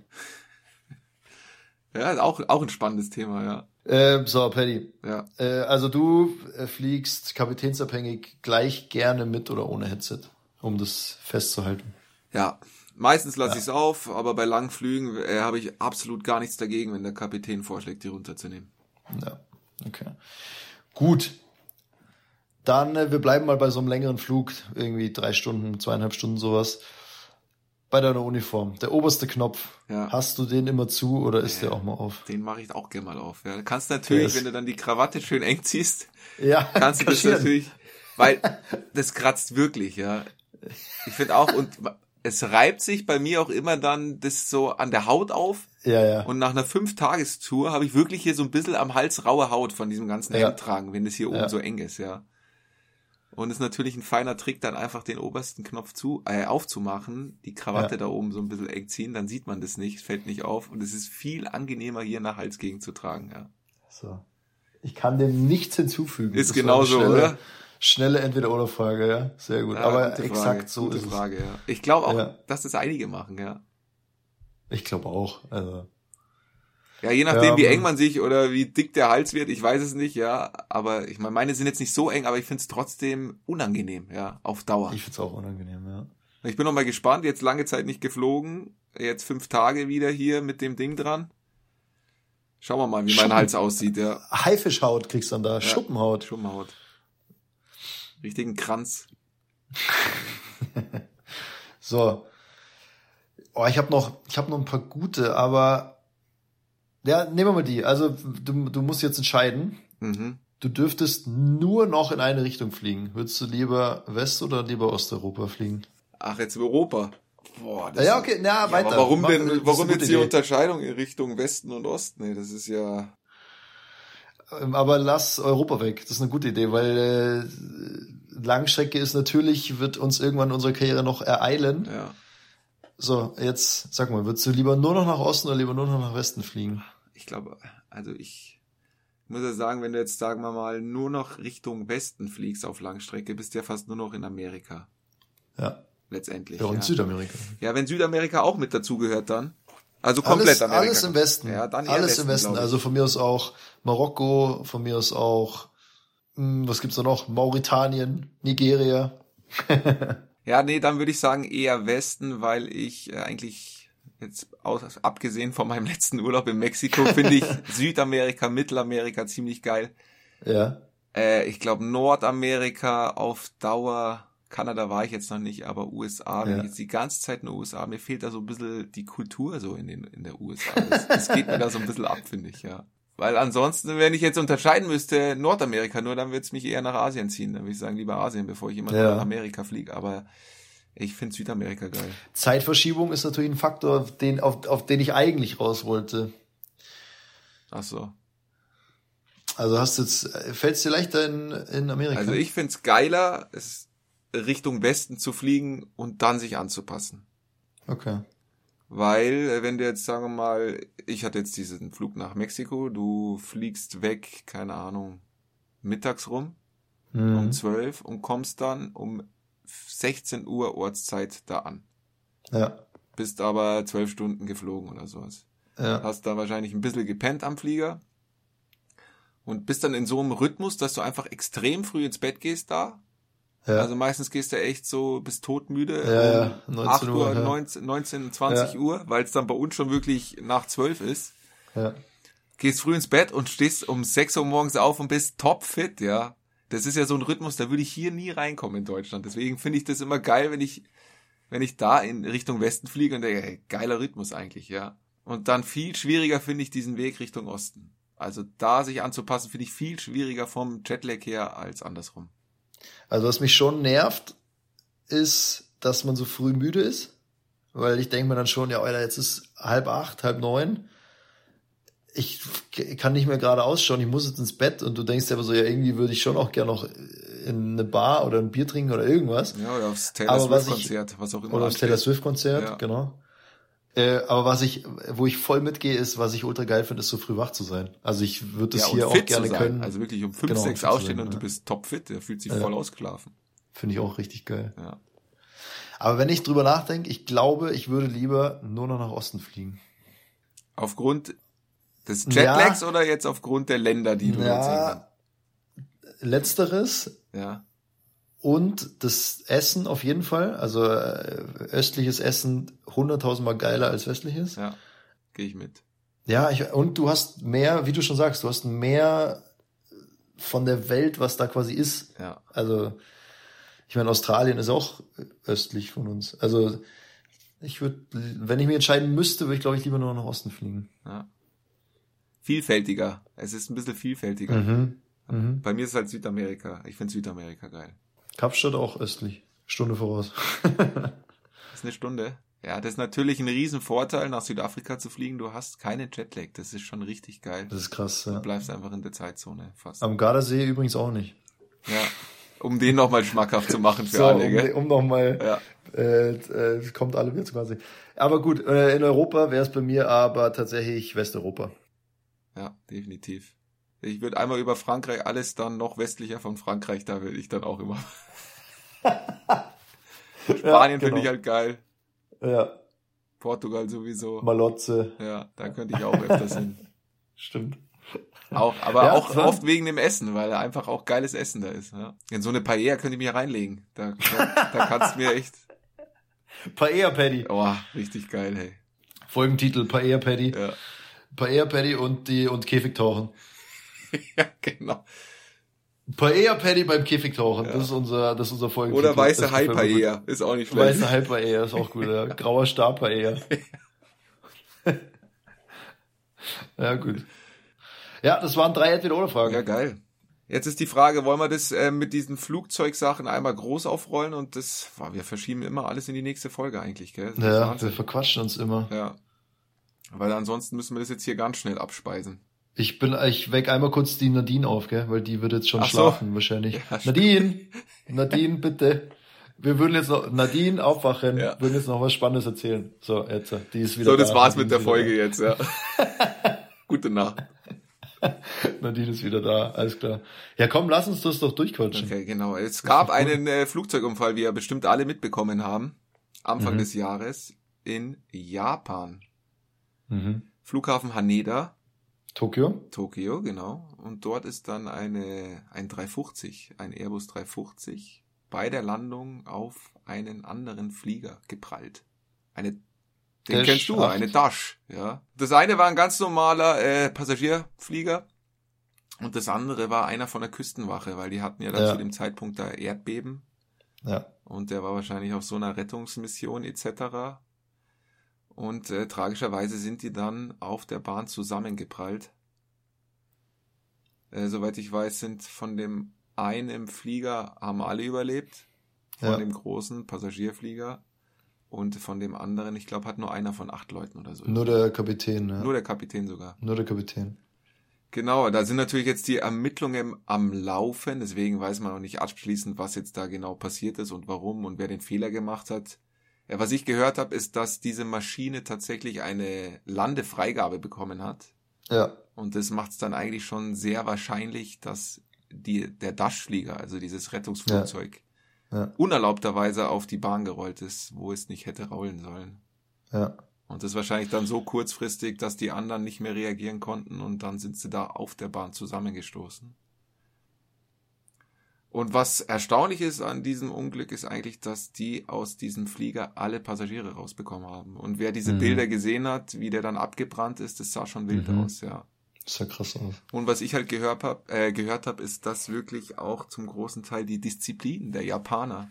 Ja, auch, auch ein spannendes Thema, ja. Äh, so, Paddy. Ja. Äh, also du äh, fliegst kapitänsabhängig gleich gerne mit oder ohne Headset, um das festzuhalten. Ja, meistens lasse ja. ich es auf, aber bei langen Flügen äh, habe ich absolut gar nichts dagegen, wenn der Kapitän vorschlägt, die runterzunehmen. Ja, okay. Gut. Dann, äh, wir bleiben mal bei so einem längeren Flug, irgendwie drei Stunden, zweieinhalb Stunden sowas bei deiner Uniform. Der oberste Knopf. Ja. Hast du den immer zu oder ist ja, der auch mal auf? Den mache ich auch gerne mal auf. Ja, du kannst natürlich, wenn du dann die Krawatte schön eng ziehst, ja, kannst du das natürlich, weil das kratzt wirklich, ja. Ich finde auch, und es reibt sich bei mir auch immer dann das so an der Haut auf. Ja, ja. Und nach einer Fünf-Tagestour habe ich wirklich hier so ein bisschen am Hals raue Haut von diesem ganzen ja. Hemd tragen, wenn das hier oben ja. so eng ist, ja. Und ist natürlich ein feiner Trick, dann einfach den obersten Knopf zu, äh, aufzumachen, die Krawatte ja. da oben so ein bisschen eng ziehen, dann sieht man das nicht, fällt nicht auf und es ist viel angenehmer hier nach Halsgegend zu tragen, ja. So. Ich kann dem nichts hinzufügen. Ist genauso, oder? Schnelle Entweder-Oder-Frage, ja. Sehr gut. Ja, Aber exakt so ist Frage, es. Ja. Ich glaube auch, ja. dass das einige machen, ja. Ich glaube auch. Also. Ja, je nachdem, wie eng man sich oder wie dick der Hals wird, ich weiß es nicht, ja. Aber ich meine, meine sind jetzt nicht so eng, aber ich finde es trotzdem unangenehm, ja, auf Dauer. Ich finde es auch unangenehm, ja. Ich bin noch mal gespannt, jetzt lange Zeit nicht geflogen, jetzt fünf Tage wieder hier mit dem Ding dran. Schauen wir mal, wie Schuppen. mein Hals aussieht, ja. Haifischhaut kriegst du dann da, ja, Schuppenhaut. Schuppenhaut. Richtigen Kranz. (laughs) so. Oh, ich habe noch, ich habe noch ein paar gute, aber ja, nehmen wir mal die. Also du, du musst jetzt entscheiden. Mhm. Du dürftest nur noch in eine Richtung fliegen. Würdest du lieber West- oder lieber Osteuropa fliegen? Ach, jetzt Europa. Boah, das ja, okay, na, weiter. Ja, warum denn, warum jetzt die Idee. Unterscheidung in Richtung Westen und Osten? Nee, das ist ja. Ähm, aber lass Europa weg. Das ist eine gute Idee, weil äh, Langstrecke ist natürlich, wird uns irgendwann unsere Karriere noch ereilen. Ja. So, jetzt sag mal, würdest du lieber nur noch nach Osten oder lieber nur noch nach Westen fliegen? Ich glaube, also ich muss ja sagen, wenn du jetzt, sagen wir mal, nur noch Richtung Westen fliegst auf Langstrecke, bist du ja fast nur noch in Amerika. Ja. Letztendlich. Ja, und ja. Südamerika. Ja, wenn Südamerika auch mit dazugehört dann. Also komplett alles, Amerika. Alles im Westen. Ja, dann alles Westen, im Westen. Also von mir aus auch Marokko, von mir aus auch, hm, was gibt's da noch? Mauretanien, Nigeria. (laughs) ja, nee, dann würde ich sagen eher Westen, weil ich äh, eigentlich jetzt aus, abgesehen von meinem (laughs) letzten Urlaub in Mexiko finde ich (laughs) Südamerika, Mittelamerika ziemlich geil. Ja. Äh, ich glaube Nordamerika auf Dauer Kanada war ich jetzt noch nicht, aber USA, ja. ich jetzt die ganze Zeit in den USA, mir fehlt da so ein bisschen die Kultur so in, den, in der USA. Das, das geht mir da so ein bisschen ab, finde ich, ja. Weil ansonsten, wenn ich jetzt unterscheiden müsste, Nordamerika nur, dann würde es mich eher nach Asien ziehen. Dann würde ich sagen, lieber Asien, bevor ich immer ja. nach Amerika fliege. Aber ich finde Südamerika geil. Zeitverschiebung ist natürlich ein Faktor, auf den, auf, auf den ich eigentlich raus wollte. Ach so. Also hast du jetzt, fällt es dir leichter in, in Amerika? Also ich find's geiler, Richtung Westen zu fliegen und dann sich anzupassen. Okay. Weil, äh, wenn du jetzt, sagen wir mal, ich hatte jetzt diesen Flug nach Mexiko, du fliegst weg, keine Ahnung, mittags rum, mhm. um 12 und kommst dann um 16 Uhr Ortszeit da an. Ja. Bist aber zwölf Stunden geflogen oder sowas. Ja. Hast da wahrscheinlich ein bisschen gepennt am Flieger und bist dann in so einem Rhythmus, dass du einfach extrem früh ins Bett gehst da ja. Also meistens gehst du echt so bis todmüde ja, um 19 8 Uhr, Uhr ja. 19, 19, 20 ja. Uhr, weil es dann bei uns schon wirklich nach 12 ist. Ja. Gehst früh ins Bett und stehst um 6 Uhr morgens auf und bist topfit, ja. Das ist ja so ein Rhythmus, da würde ich hier nie reinkommen in Deutschland. Deswegen finde ich das immer geil, wenn ich, wenn ich da in Richtung Westen fliege und denke, hey, geiler Rhythmus eigentlich, ja. Und dann viel schwieriger finde ich diesen Weg Richtung Osten. Also da sich anzupassen, finde ich viel schwieriger vom Jetlag her als andersrum. Also was mich schon nervt, ist, dass man so früh müde ist. Weil ich denke mir dann schon, ja, Alter, jetzt ist halb acht, halb neun. Ich kann nicht mehr gerade ausschauen, ich muss jetzt ins Bett und du denkst dir aber so, ja, irgendwie würde ich schon auch gerne noch in eine Bar oder ein Bier trinken oder irgendwas. Ja, oder aufs Taylor Swift-Konzert, was auch immer. Oder aufs Taylor Swift-Konzert, ja. genau. Äh, aber was ich, wo ich voll mitgehe, ist, was ich ultra geil finde, ist so früh wach zu sein. Also ich würde das ja, hier auch gerne können. Also wirklich um fünf, genau, sechs aufstehen sein, und du bist topfit, der fühlt sich ja. voll ausgeschlafen. Finde ich auch richtig geil. Ja. Aber wenn ich drüber nachdenke, ich glaube, ich würde lieber nur noch nach Osten fliegen. Aufgrund des Jetlags ja, oder jetzt aufgrund der Länder, die du ja, Letzteres. Ja. Und das Essen auf jeden Fall. Also äh, östliches Essen hunderttausendmal geiler als westliches. Ja, gehe ich mit. Ja, ich, und du hast mehr, wie du schon sagst, du hast mehr von der Welt, was da quasi ist. Ja. Also, ich meine, Australien ist auch östlich von uns. Also, ich würde, wenn ich mich entscheiden müsste, würde ich, glaube ich, lieber nur nach Osten fliegen. Ja. Vielfältiger. Es ist ein bisschen vielfältiger. Mhm. Mhm. Bei mir ist es halt Südamerika. Ich finde Südamerika geil. Kapstadt auch östlich. Stunde voraus. (laughs) ist eine Stunde. Ja, das ist natürlich ein Riesenvorteil, nach Südafrika zu fliegen. Du hast keine Jetlag. Das ist schon richtig geil. Das ist krass, ja. Du bleibst einfach in der Zeitzone fast. Am Gardasee übrigens auch nicht. Ja. Um den nochmal schmackhaft zu machen für (laughs) so, alle, gell? Um, um nochmal, ja. äh, äh, kommt alle wieder quasi. Aber gut, äh, in Europa wäre es bei mir aber tatsächlich Westeuropa. Ja, definitiv. Ich würde einmal über Frankreich, alles dann noch westlicher von Frankreich, da würde ich dann auch immer. (laughs) Spanien ja, genau. finde ich halt geil. Ja. Portugal sowieso. Malotze. Ja, da könnte ich auch öfters hin. (laughs) Stimmt. Auch, aber ja, auch oft wegen dem Essen, weil einfach auch geiles Essen da ist. Ja. In so eine Paella könnte ich mir reinlegen. Da, da, da kannst du mir echt. Paella Paddy. Oh, richtig geil, hey. Folgentitel Paella Paddy. Ja. Paella Paddy und die und Käfigtauchen. (laughs) ja, genau. Paella Paddy beim Käfigtauchen. Ja. Das ist unser, das ist unser Folgentitel. Oder weiße Hai Paella. Ist auch nicht schlecht. Weiße Hai Paella ist auch gut, ja. (laughs) Grauer Star Paella. (laughs) ja, gut. Ja, das waren drei Entweder-Oder-Fragen. Ja, geil. Jetzt ist die Frage, wollen wir das äh, mit diesen Flugzeugsachen einmal groß aufrollen und das, wow, wir verschieben immer alles in die nächste Folge eigentlich, gell? Ja, wir verquatschen uns immer. Ja. Weil ansonsten müssen wir das jetzt hier ganz schnell abspeisen. Ich bin, ich weck einmal kurz die Nadine auf, gell? Weil die wird jetzt schon Ach schlafen so. wahrscheinlich. Ja, Nadine! Nadine, bitte! Wir würden jetzt noch, Nadine aufwachen, ja. würden jetzt noch was Spannendes erzählen. So, jetzt, die ist wieder So, das da. war's Nadine mit der Folge da. jetzt, ja. (laughs) Gute Nacht. Nadine ist wieder da, alles klar. Ja komm, lass uns das doch durchquatschen. Okay, genau. Es gab einen äh, Flugzeugunfall, wie ihr bestimmt alle mitbekommen haben, Anfang mhm. des Jahres in Japan. Mhm. Flughafen Haneda. Tokio? Tokio, genau. Und dort ist dann eine, ein 350, ein Airbus 350 bei der Landung auf einen anderen Flieger geprallt. Eine den Dash kennst du, 8. eine Dash, ja. Das eine war ein ganz normaler äh, Passagierflieger und das andere war einer von der Küstenwache, weil die hatten ja dann ja. zu dem Zeitpunkt da Erdbeben. Ja. Und der war wahrscheinlich auf so einer Rettungsmission etc. Und äh, tragischerweise sind die dann auf der Bahn zusammengeprallt. Äh, soweit ich weiß, sind von dem einen Flieger haben alle überlebt. Von ja. dem großen Passagierflieger. Und von dem anderen, ich glaube, hat nur einer von acht Leuten oder so. Nur der Kapitän, ja. Nur der Kapitän sogar. Nur der Kapitän. Genau, da sind natürlich jetzt die Ermittlungen am Laufen, deswegen weiß man noch nicht abschließend, was jetzt da genau passiert ist und warum und wer den Fehler gemacht hat. Ja, was ich gehört habe, ist, dass diese Maschine tatsächlich eine Landefreigabe bekommen hat. Ja. Und das macht es dann eigentlich schon sehr wahrscheinlich, dass die, der Dash-Flieger, also dieses Rettungsflugzeug, ja. unerlaubterweise auf die Bahn gerollt ist, wo es nicht hätte rollen sollen. Ja. Und das ist wahrscheinlich dann so kurzfristig, dass die anderen nicht mehr reagieren konnten und dann sind sie da auf der Bahn zusammengestoßen. Und was erstaunlich ist an diesem Unglück ist eigentlich, dass die aus diesem Flieger alle Passagiere rausbekommen haben. Und wer diese mhm. Bilder gesehen hat, wie der dann abgebrannt ist, das sah schon wild mhm. aus, ja. Das sah krass aus. Und was ich halt gehört habe, äh, gehört habe, ist, dass wirklich auch zum großen Teil die Disziplin der Japaner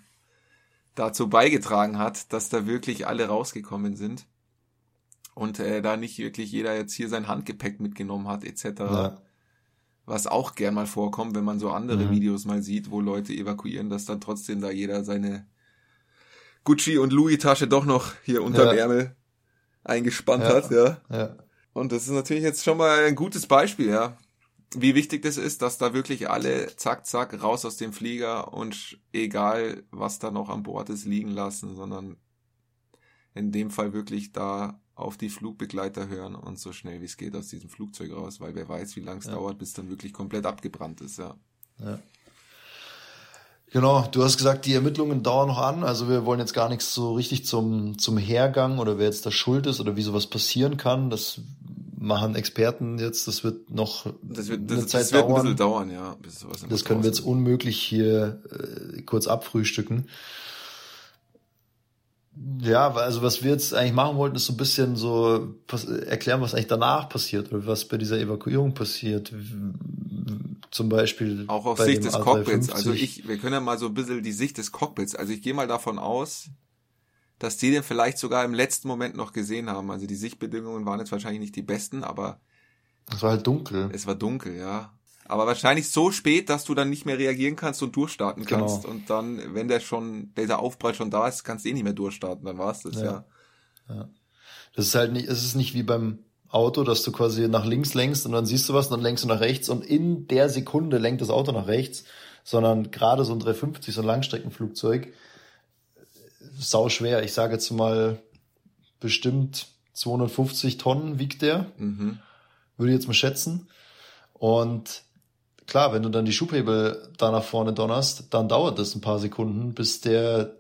dazu beigetragen hat, dass da wirklich alle rausgekommen sind und äh, da nicht wirklich jeder jetzt hier sein Handgepäck mitgenommen hat etc. Ja. Was auch gern mal vorkommt, wenn man so andere mhm. Videos mal sieht, wo Leute evakuieren, dass dann trotzdem da jeder seine Gucci und Louis Tasche doch noch hier unter ja. Ärmel eingespannt ja. hat, ja. ja. Und das ist natürlich jetzt schon mal ein gutes Beispiel, ja. Wie wichtig das ist, dass da wirklich alle zack, zack, raus aus dem Flieger und egal, was da noch an Bord ist, liegen lassen, sondern in dem Fall wirklich da auf die Flugbegleiter hören und so schnell wie es geht aus diesem Flugzeug raus, weil wer weiß, wie lange es ja. dauert, bis dann wirklich komplett abgebrannt ist, ja. Ja. Genau, du hast gesagt, die Ermittlungen dauern noch an. Also wir wollen jetzt gar nichts so richtig zum, zum Hergang oder wer jetzt da schuld ist oder wie sowas passieren kann. Das machen Experten jetzt. Das wird noch das wird, das, eine Zeit das wird dauern. ein bisschen dauern, ja. Bis sowas das können wir jetzt unmöglich hier äh, kurz abfrühstücken. Ja, also was wir jetzt eigentlich machen wollten, ist so ein bisschen so erklären, was eigentlich danach passiert oder was bei dieser Evakuierung passiert. Zum Beispiel. Auch aus Sicht des Cockpits. Also ich, wir können ja mal so ein bisschen die Sicht des Cockpits. Also ich gehe mal davon aus, dass die den vielleicht sogar im letzten Moment noch gesehen haben. Also die Sichtbedingungen waren jetzt wahrscheinlich nicht die besten, aber. Es war halt dunkel. Es war dunkel, ja. Aber wahrscheinlich so spät, dass du dann nicht mehr reagieren kannst und durchstarten genau. kannst. Genau. Und dann, wenn der schon, dieser Aufprall schon da ist, kannst du eh nicht mehr durchstarten, dann war's das, ja. ja. ja. Das ist halt nicht, es ist nicht wie beim Auto, dass du quasi nach links lenkst und dann siehst du was und dann lenkst du nach rechts und in der Sekunde lenkt das Auto nach rechts, sondern gerade so ein 350, so ein Langstreckenflugzeug, sau schwer. Ich sage jetzt mal bestimmt 250 Tonnen wiegt der. Mhm. Würde ich jetzt mal schätzen. Und klar, wenn du dann die Schubhebel da nach vorne donnerst, dann dauert das ein paar Sekunden, bis der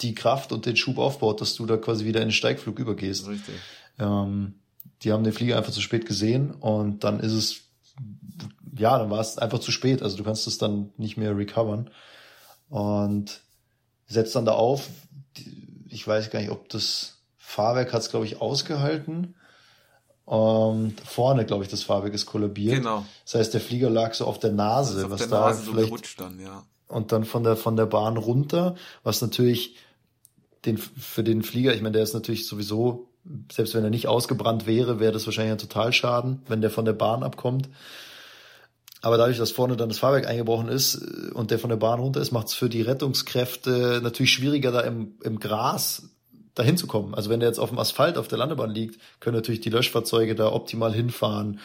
die Kraft und den Schub aufbaut, dass du da quasi wieder in den Steigflug übergehst. Richtig. Ähm, die haben den Flieger einfach zu spät gesehen und dann ist es, ja, dann war es einfach zu spät. Also du kannst es dann nicht mehr recovern. Und setzt dann da auf. Ich weiß gar nicht, ob das Fahrwerk hat es, glaube ich, ausgehalten. Ähm, vorne, glaube ich, das Fahrwerk ist kollabiert. Genau. Das heißt, der Flieger lag so auf der Nase, auf was der da Nase vielleicht so dann, ja. und dann von der von der Bahn runter, was natürlich den für den Flieger, ich meine, der ist natürlich sowieso, selbst wenn er nicht ausgebrannt wäre, wäre das wahrscheinlich ein Totalschaden, wenn der von der Bahn abkommt. Aber dadurch, dass vorne dann das Fahrwerk eingebrochen ist äh, und der von der Bahn runter ist, macht es für die Rettungskräfte natürlich schwieriger, da im, im Gras dahin zu kommen. Also wenn der jetzt auf dem Asphalt auf der Landebahn liegt, können natürlich die Löschfahrzeuge da optimal hinfahren.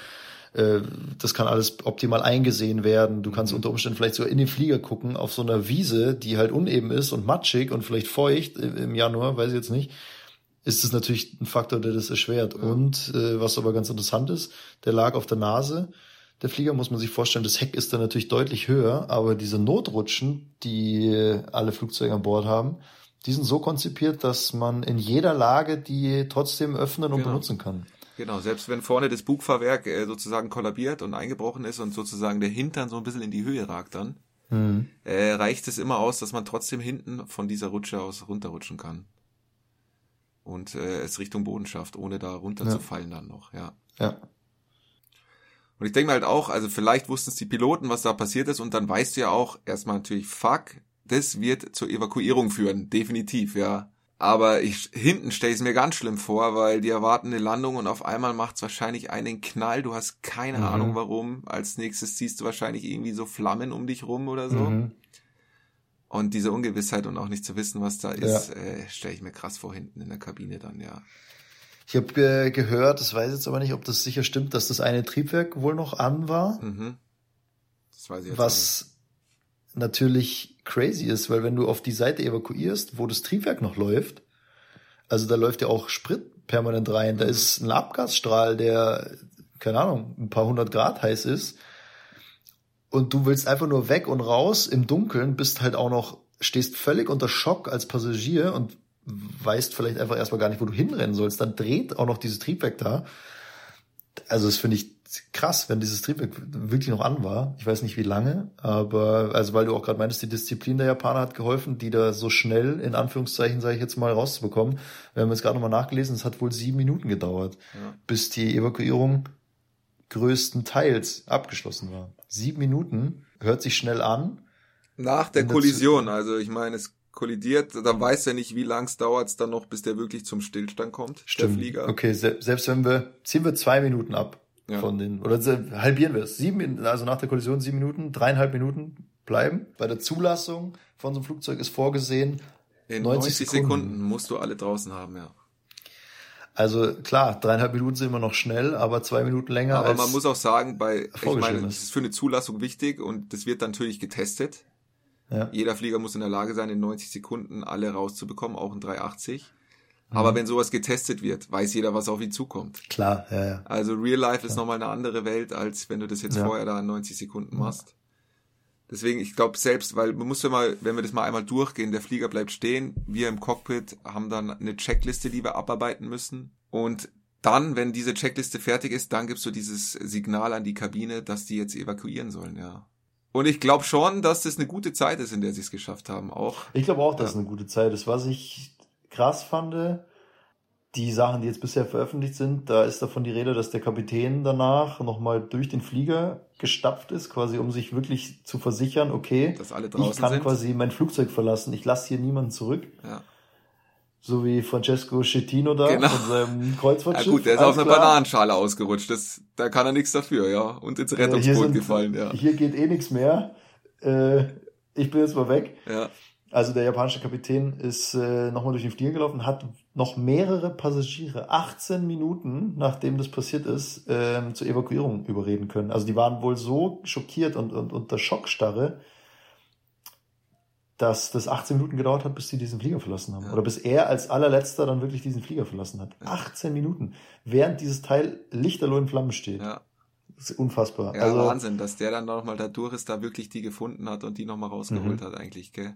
Äh, das kann alles optimal eingesehen werden. Du kannst mhm. unter Umständen vielleicht sogar in den Flieger gucken, auf so einer Wiese, die halt uneben ist und matschig und vielleicht feucht im Januar, weiß ich jetzt nicht, ist es natürlich ein Faktor, der das erschwert. Ja. Und äh, was aber ganz interessant ist, der lag auf der Nase. Der Flieger muss man sich vorstellen, das Heck ist dann natürlich deutlich höher, aber diese Notrutschen, die alle Flugzeuge an Bord haben, die sind so konzipiert, dass man in jeder Lage die trotzdem öffnen und genau. benutzen kann. Genau, selbst wenn vorne das Bugfahrwerk äh, sozusagen kollabiert und eingebrochen ist und sozusagen der Hintern so ein bisschen in die Höhe ragt dann, mhm. äh, reicht es immer aus, dass man trotzdem hinten von dieser Rutsche aus runterrutschen kann. Und äh, es Richtung Boden schafft, ohne da runterzufallen ja. dann noch, ja. Ja. Und ich denke halt auch, also vielleicht wussten es die Piloten, was da passiert ist, und dann weißt du ja auch erstmal natürlich, fuck, das wird zur Evakuierung führen, definitiv, ja. Aber ich, hinten stelle ich es mir ganz schlimm vor, weil die erwarten eine Landung und auf einmal macht es wahrscheinlich einen Knall. Du hast keine mhm. Ahnung warum. Als nächstes siehst du wahrscheinlich irgendwie so Flammen um dich rum oder so. Mhm. Und diese Ungewissheit und auch nicht zu wissen, was da ist, ja. äh, stelle ich mir krass vor hinten in der Kabine dann, ja. Ich habe ge gehört, das weiß ich jetzt aber nicht, ob das sicher stimmt, dass das eine Triebwerk wohl noch an war. Mhm. Das weiß ich jetzt was natürlich crazy ist, weil wenn du auf die Seite evakuierst, wo das Triebwerk noch läuft, also da läuft ja auch Sprit permanent rein, da ist ein Abgasstrahl, der, keine Ahnung, ein paar hundert Grad heiß ist und du willst einfach nur weg und raus im Dunkeln, bist halt auch noch, stehst völlig unter Schock als Passagier und weißt vielleicht einfach erstmal gar nicht, wo du hinrennen sollst, dann dreht auch noch dieses Triebwerk da. Also das finde ich krass, wenn dieses Triebwerk wirklich noch an war. Ich weiß nicht wie lange, aber also weil du auch gerade meintest, die Disziplin der Japaner hat geholfen, die da so schnell in Anführungszeichen sage ich jetzt mal rauszubekommen. Wir haben jetzt gerade nochmal nachgelesen, es hat wohl sieben Minuten gedauert, ja. bis die Evakuierung größtenteils abgeschlossen war. Sieben Minuten hört sich schnell an. Nach der Kollision, also ich meine, es kollidiert, dann weiß er nicht, wie lang es dauert dann noch, bis der wirklich zum Stillstand kommt, Stimmt. der Flieger. Okay, se selbst wenn wir, ziehen wir zwei Minuten ab ja. von den, oder halbieren wir es. Sieben, also nach der Kollision sieben Minuten, dreieinhalb Minuten bleiben. Bei der Zulassung von so einem Flugzeug ist vorgesehen, in 90, 90 Sekunden. Sekunden musst du alle draußen haben, ja. Also klar, dreieinhalb Minuten sind immer noch schnell, aber zwei Minuten länger. Aber man muss auch sagen, bei ich meine, das ist für eine Zulassung wichtig und das wird natürlich getestet. Ja. Jeder Flieger muss in der Lage sein, in 90 Sekunden alle rauszubekommen, auch in 380. Aber mhm. wenn sowas getestet wird, weiß jeder, was auf ihn zukommt. Klar, ja, ja. Also Real Life ist nochmal eine andere Welt, als wenn du das jetzt ja. vorher da in 90 Sekunden machst. Deswegen, ich glaube selbst, weil man muss ja mal, wenn wir das mal einmal durchgehen, der Flieger bleibt stehen, wir im Cockpit haben dann eine Checkliste, die wir abarbeiten müssen. Und dann, wenn diese Checkliste fertig ist, dann gibst du dieses Signal an die Kabine, dass die jetzt evakuieren sollen, ja. Und ich glaube schon, dass das eine gute Zeit ist, in der sie es geschafft haben, auch. Ich glaube auch, dass es eine gute Zeit ist. Was ich krass fand, die Sachen, die jetzt bisher veröffentlicht sind, da ist davon die Rede, dass der Kapitän danach nochmal durch den Flieger gestapft ist, quasi um sich wirklich zu versichern, okay, ich kann sind. quasi mein Flugzeug verlassen, ich lasse hier niemanden zurück. Ja. So wie Francesco Schettino da genau. von seinem (laughs) Kreuzfahrtschiff. Ja gut, der ist auf einer Bananenschale ausgerutscht, das, da kann er nichts dafür, ja, und ins Rettungsboot ja, gefallen, ja. Hier geht eh nichts mehr, äh, ich bin jetzt mal weg. Ja. Also der japanische Kapitän ist äh, nochmal durch den Flieger gelaufen, hat noch mehrere Passagiere 18 Minuten, nachdem das passiert ist, ähm, zur Evakuierung überreden können. Also die waren wohl so schockiert und, und unter Schockstarre, dass das 18 Minuten gedauert hat, bis sie diesen Flieger verlassen haben. Ja. Oder bis er als allerletzter dann wirklich diesen Flieger verlassen hat. Ja. 18 Minuten. Während dieses Teil lichterloh in Flammen steht. Ja. Das ist unfassbar. Ja, also, Wahnsinn, dass der dann nochmal da durch ist, da wirklich die gefunden hat und die nochmal rausgeholt mhm. hat eigentlich, gell?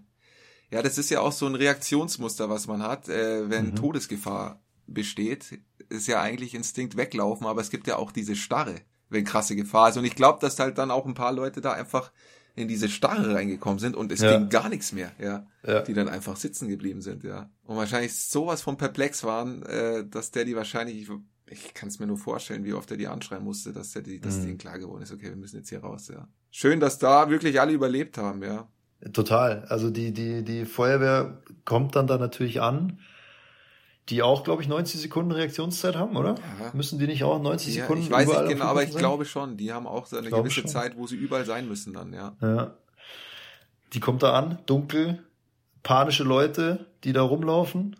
Ja, das ist ja auch so ein Reaktionsmuster, was man hat, äh, wenn mhm. Todesgefahr besteht. Ist ja eigentlich Instinkt weglaufen, aber es gibt ja auch diese Starre, wenn krasse Gefahr ist. Und ich glaube, dass halt dann auch ein paar Leute da einfach in diese Starre reingekommen sind und es ja. ging gar nichts mehr, ja, ja, die dann einfach sitzen geblieben sind, ja. Und wahrscheinlich sowas von perplex waren, äh, dass der die wahrscheinlich, ich, ich kann es mir nur vorstellen, wie oft er die anschreien musste, dass der die, dass mhm. denen klar geworden ist, okay, wir müssen jetzt hier raus, ja. Schön, dass da wirklich alle überlebt haben, ja. Total. Also die, die, die Feuerwehr kommt dann da natürlich an die auch, glaube ich, 90 Sekunden Reaktionszeit haben, oder? Ja. Müssen die nicht auch 90 ja, Sekunden? Ich weiß nicht genau, aber ich sein? glaube schon. Die haben auch so eine gewisse schon. Zeit, wo sie überall sein müssen dann, ja. Ja. Die kommt da an, dunkel, panische Leute, die da rumlaufen,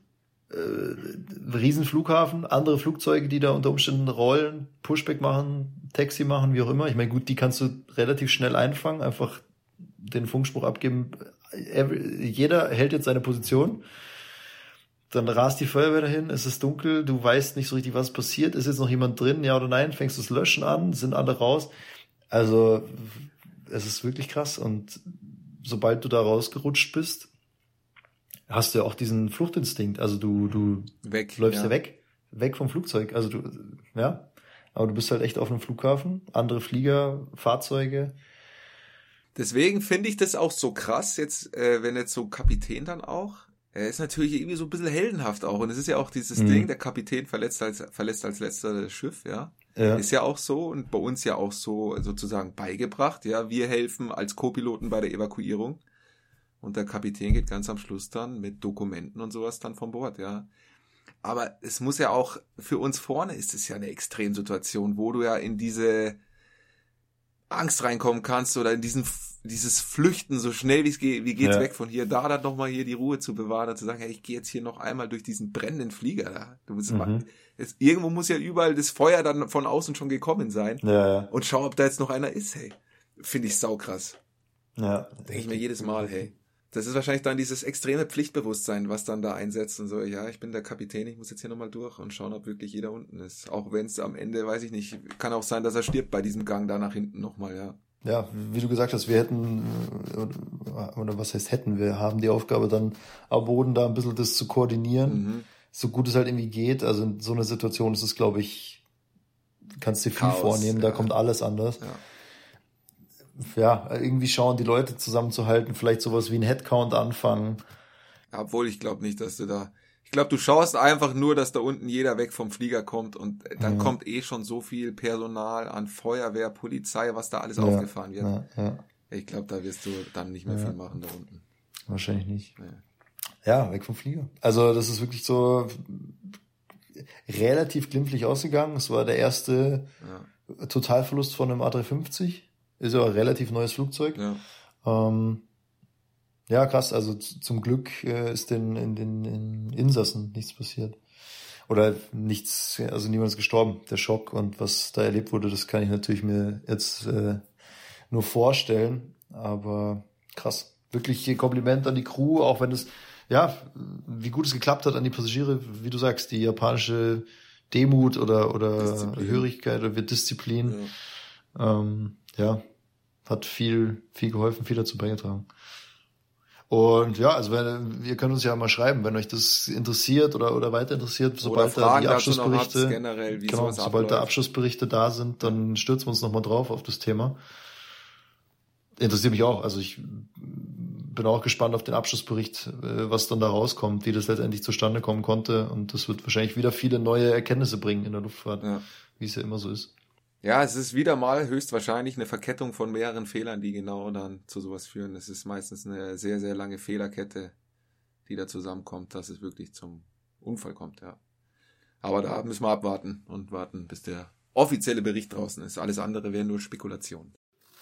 äh, Riesenflughafen, andere Flugzeuge, die da unter Umständen rollen, Pushback machen, Taxi machen, wie auch immer. Ich meine, gut, die kannst du relativ schnell einfangen, einfach den Funkspruch abgeben. Jeder hält jetzt seine Position dann rast die Feuerwehr dahin, es ist dunkel, du weißt nicht so richtig, was passiert. Ist jetzt noch jemand drin, ja oder nein? Fängst du das Löschen an? Sind alle raus? Also, es ist wirklich krass. Und sobald du da rausgerutscht bist, hast du ja auch diesen Fluchtinstinkt. Also du, du weg, läufst ja. ja weg, weg vom Flugzeug. Also du, ja. Aber du bist halt echt auf einem Flughafen, andere Flieger, Fahrzeuge. Deswegen finde ich das auch so krass, jetzt, äh, wenn jetzt so Kapitän dann auch er ist natürlich irgendwie so ein bisschen heldenhaft auch. Und es ist ja auch dieses mhm. Ding, der Kapitän verletzt als, verlässt als letzter das Schiff, ja? ja. Ist ja auch so und bei uns ja auch so sozusagen beigebracht, ja. Wir helfen als Co-Piloten bei der Evakuierung. Und der Kapitän geht ganz am Schluss dann mit Dokumenten und sowas dann von Bord, ja. Aber es muss ja auch, für uns vorne ist es ja eine Extremsituation, wo du ja in diese Angst reinkommen kannst oder in diesen dieses Flüchten so schnell wie es geht, wie geht's ja. weg von hier, da dann nochmal hier die Ruhe zu bewahren und zu sagen, hey, ich gehe jetzt hier noch einmal durch diesen brennenden Flieger da. Du musst mhm. mal, es, irgendwo muss ja überall das Feuer dann von außen schon gekommen sein. Ja, ja. Und schau, ob da jetzt noch einer ist, hey. Finde ich saukrass. Ja. Denke ich mir jedes Mal, hey. Das ist wahrscheinlich dann dieses extreme Pflichtbewusstsein, was dann da einsetzt und so, ja, ich bin der Kapitän, ich muss jetzt hier nochmal durch und schauen, ob wirklich jeder unten ist. Auch wenn es am Ende, weiß ich nicht, kann auch sein, dass er stirbt bei diesem Gang da nach hinten nochmal, ja ja, wie du gesagt hast, wir hätten, äh, oder was heißt hätten, wir haben die Aufgabe dann am Boden da ein bisschen das zu koordinieren, mhm. so gut es halt irgendwie geht. Also in so einer Situation ist es, glaube ich, kannst dir viel Chaos, vornehmen, ja. da kommt alles anders. Ja. Ja, irgendwie schauen, die Leute zusammenzuhalten, vielleicht sowas wie ein Headcount anfangen. Obwohl ich glaube nicht, dass du da ich glaube, du schaust einfach nur, dass da unten jeder weg vom Flieger kommt und dann mhm. kommt eh schon so viel Personal an Feuerwehr, Polizei, was da alles ja, aufgefahren wird. Ja, ja. Ich glaube, da wirst du dann nicht mehr viel machen da unten. Wahrscheinlich nicht. Ja, weg vom Flieger. Also das ist wirklich so relativ glimpflich ausgegangen. Es war der erste Totalverlust von einem A350. Ist ja ein relativ neues Flugzeug. Ja. Ähm, ja, krass. Also zum Glück äh, ist den, in den in Insassen nichts passiert. Oder nichts, also niemand ist gestorben. Der Schock und was da erlebt wurde, das kann ich natürlich mir jetzt äh, nur vorstellen. Aber krass. Wirklich Kompliment an die Crew, auch wenn es, ja, wie gut es geklappt hat an die Passagiere, wie du sagst, die japanische Demut oder, oder Disziplin. Hörigkeit oder Disziplin. Ja. Ähm, ja, hat viel, viel geholfen, viel dazu beigetragen. Und ja, also wenn, ihr könnt uns ja mal schreiben, wenn euch das interessiert oder, oder weiter interessiert, sobald da die Abschlussberichte, generell, genau, sobald da Abschlussberichte da sind, dann stürzen wir uns nochmal drauf auf das Thema. Interessiert mich auch. Also ich bin auch gespannt auf den Abschlussbericht, äh, was dann da rauskommt, wie das letztendlich zustande kommen konnte. Und das wird wahrscheinlich wieder viele neue Erkenntnisse bringen in der Luftfahrt, ja. wie es ja immer so ist. Ja, es ist wieder mal höchstwahrscheinlich eine Verkettung von mehreren Fehlern, die genau dann zu sowas führen. Es ist meistens eine sehr, sehr lange Fehlerkette, die da zusammenkommt, dass es wirklich zum Unfall kommt, ja. Aber da müssen wir abwarten und warten, bis der offizielle Bericht draußen ist. Alles andere wäre nur Spekulation.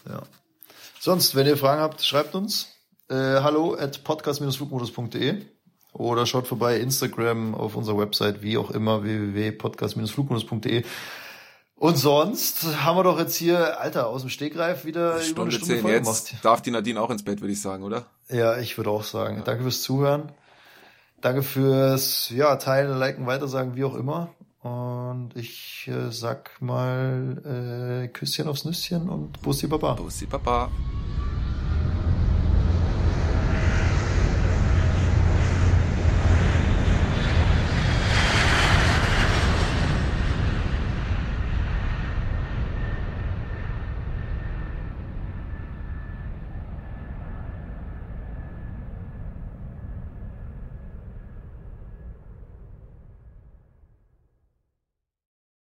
Ja. Sonst, wenn ihr Fragen habt, schreibt uns. Äh, hallo at podcast-flugmodus.de oder schaut vorbei Instagram auf unserer Website, wie auch immer, www.podcast-flugmodus.de. Und sonst haben wir doch jetzt hier, Alter, aus dem Stegreif wieder Stunde über eine Stunde 10. Jetzt gemacht. darf die Nadine auch ins Bett, würde ich sagen, oder? Ja, ich würde auch sagen. Ja. Danke fürs Zuhören. Danke fürs ja, Teilen, Liken, Weitersagen, wie auch immer. Und ich äh, sag mal äh, Küsschen aufs Nüsschen und Bussi Baba. Bussi Baba.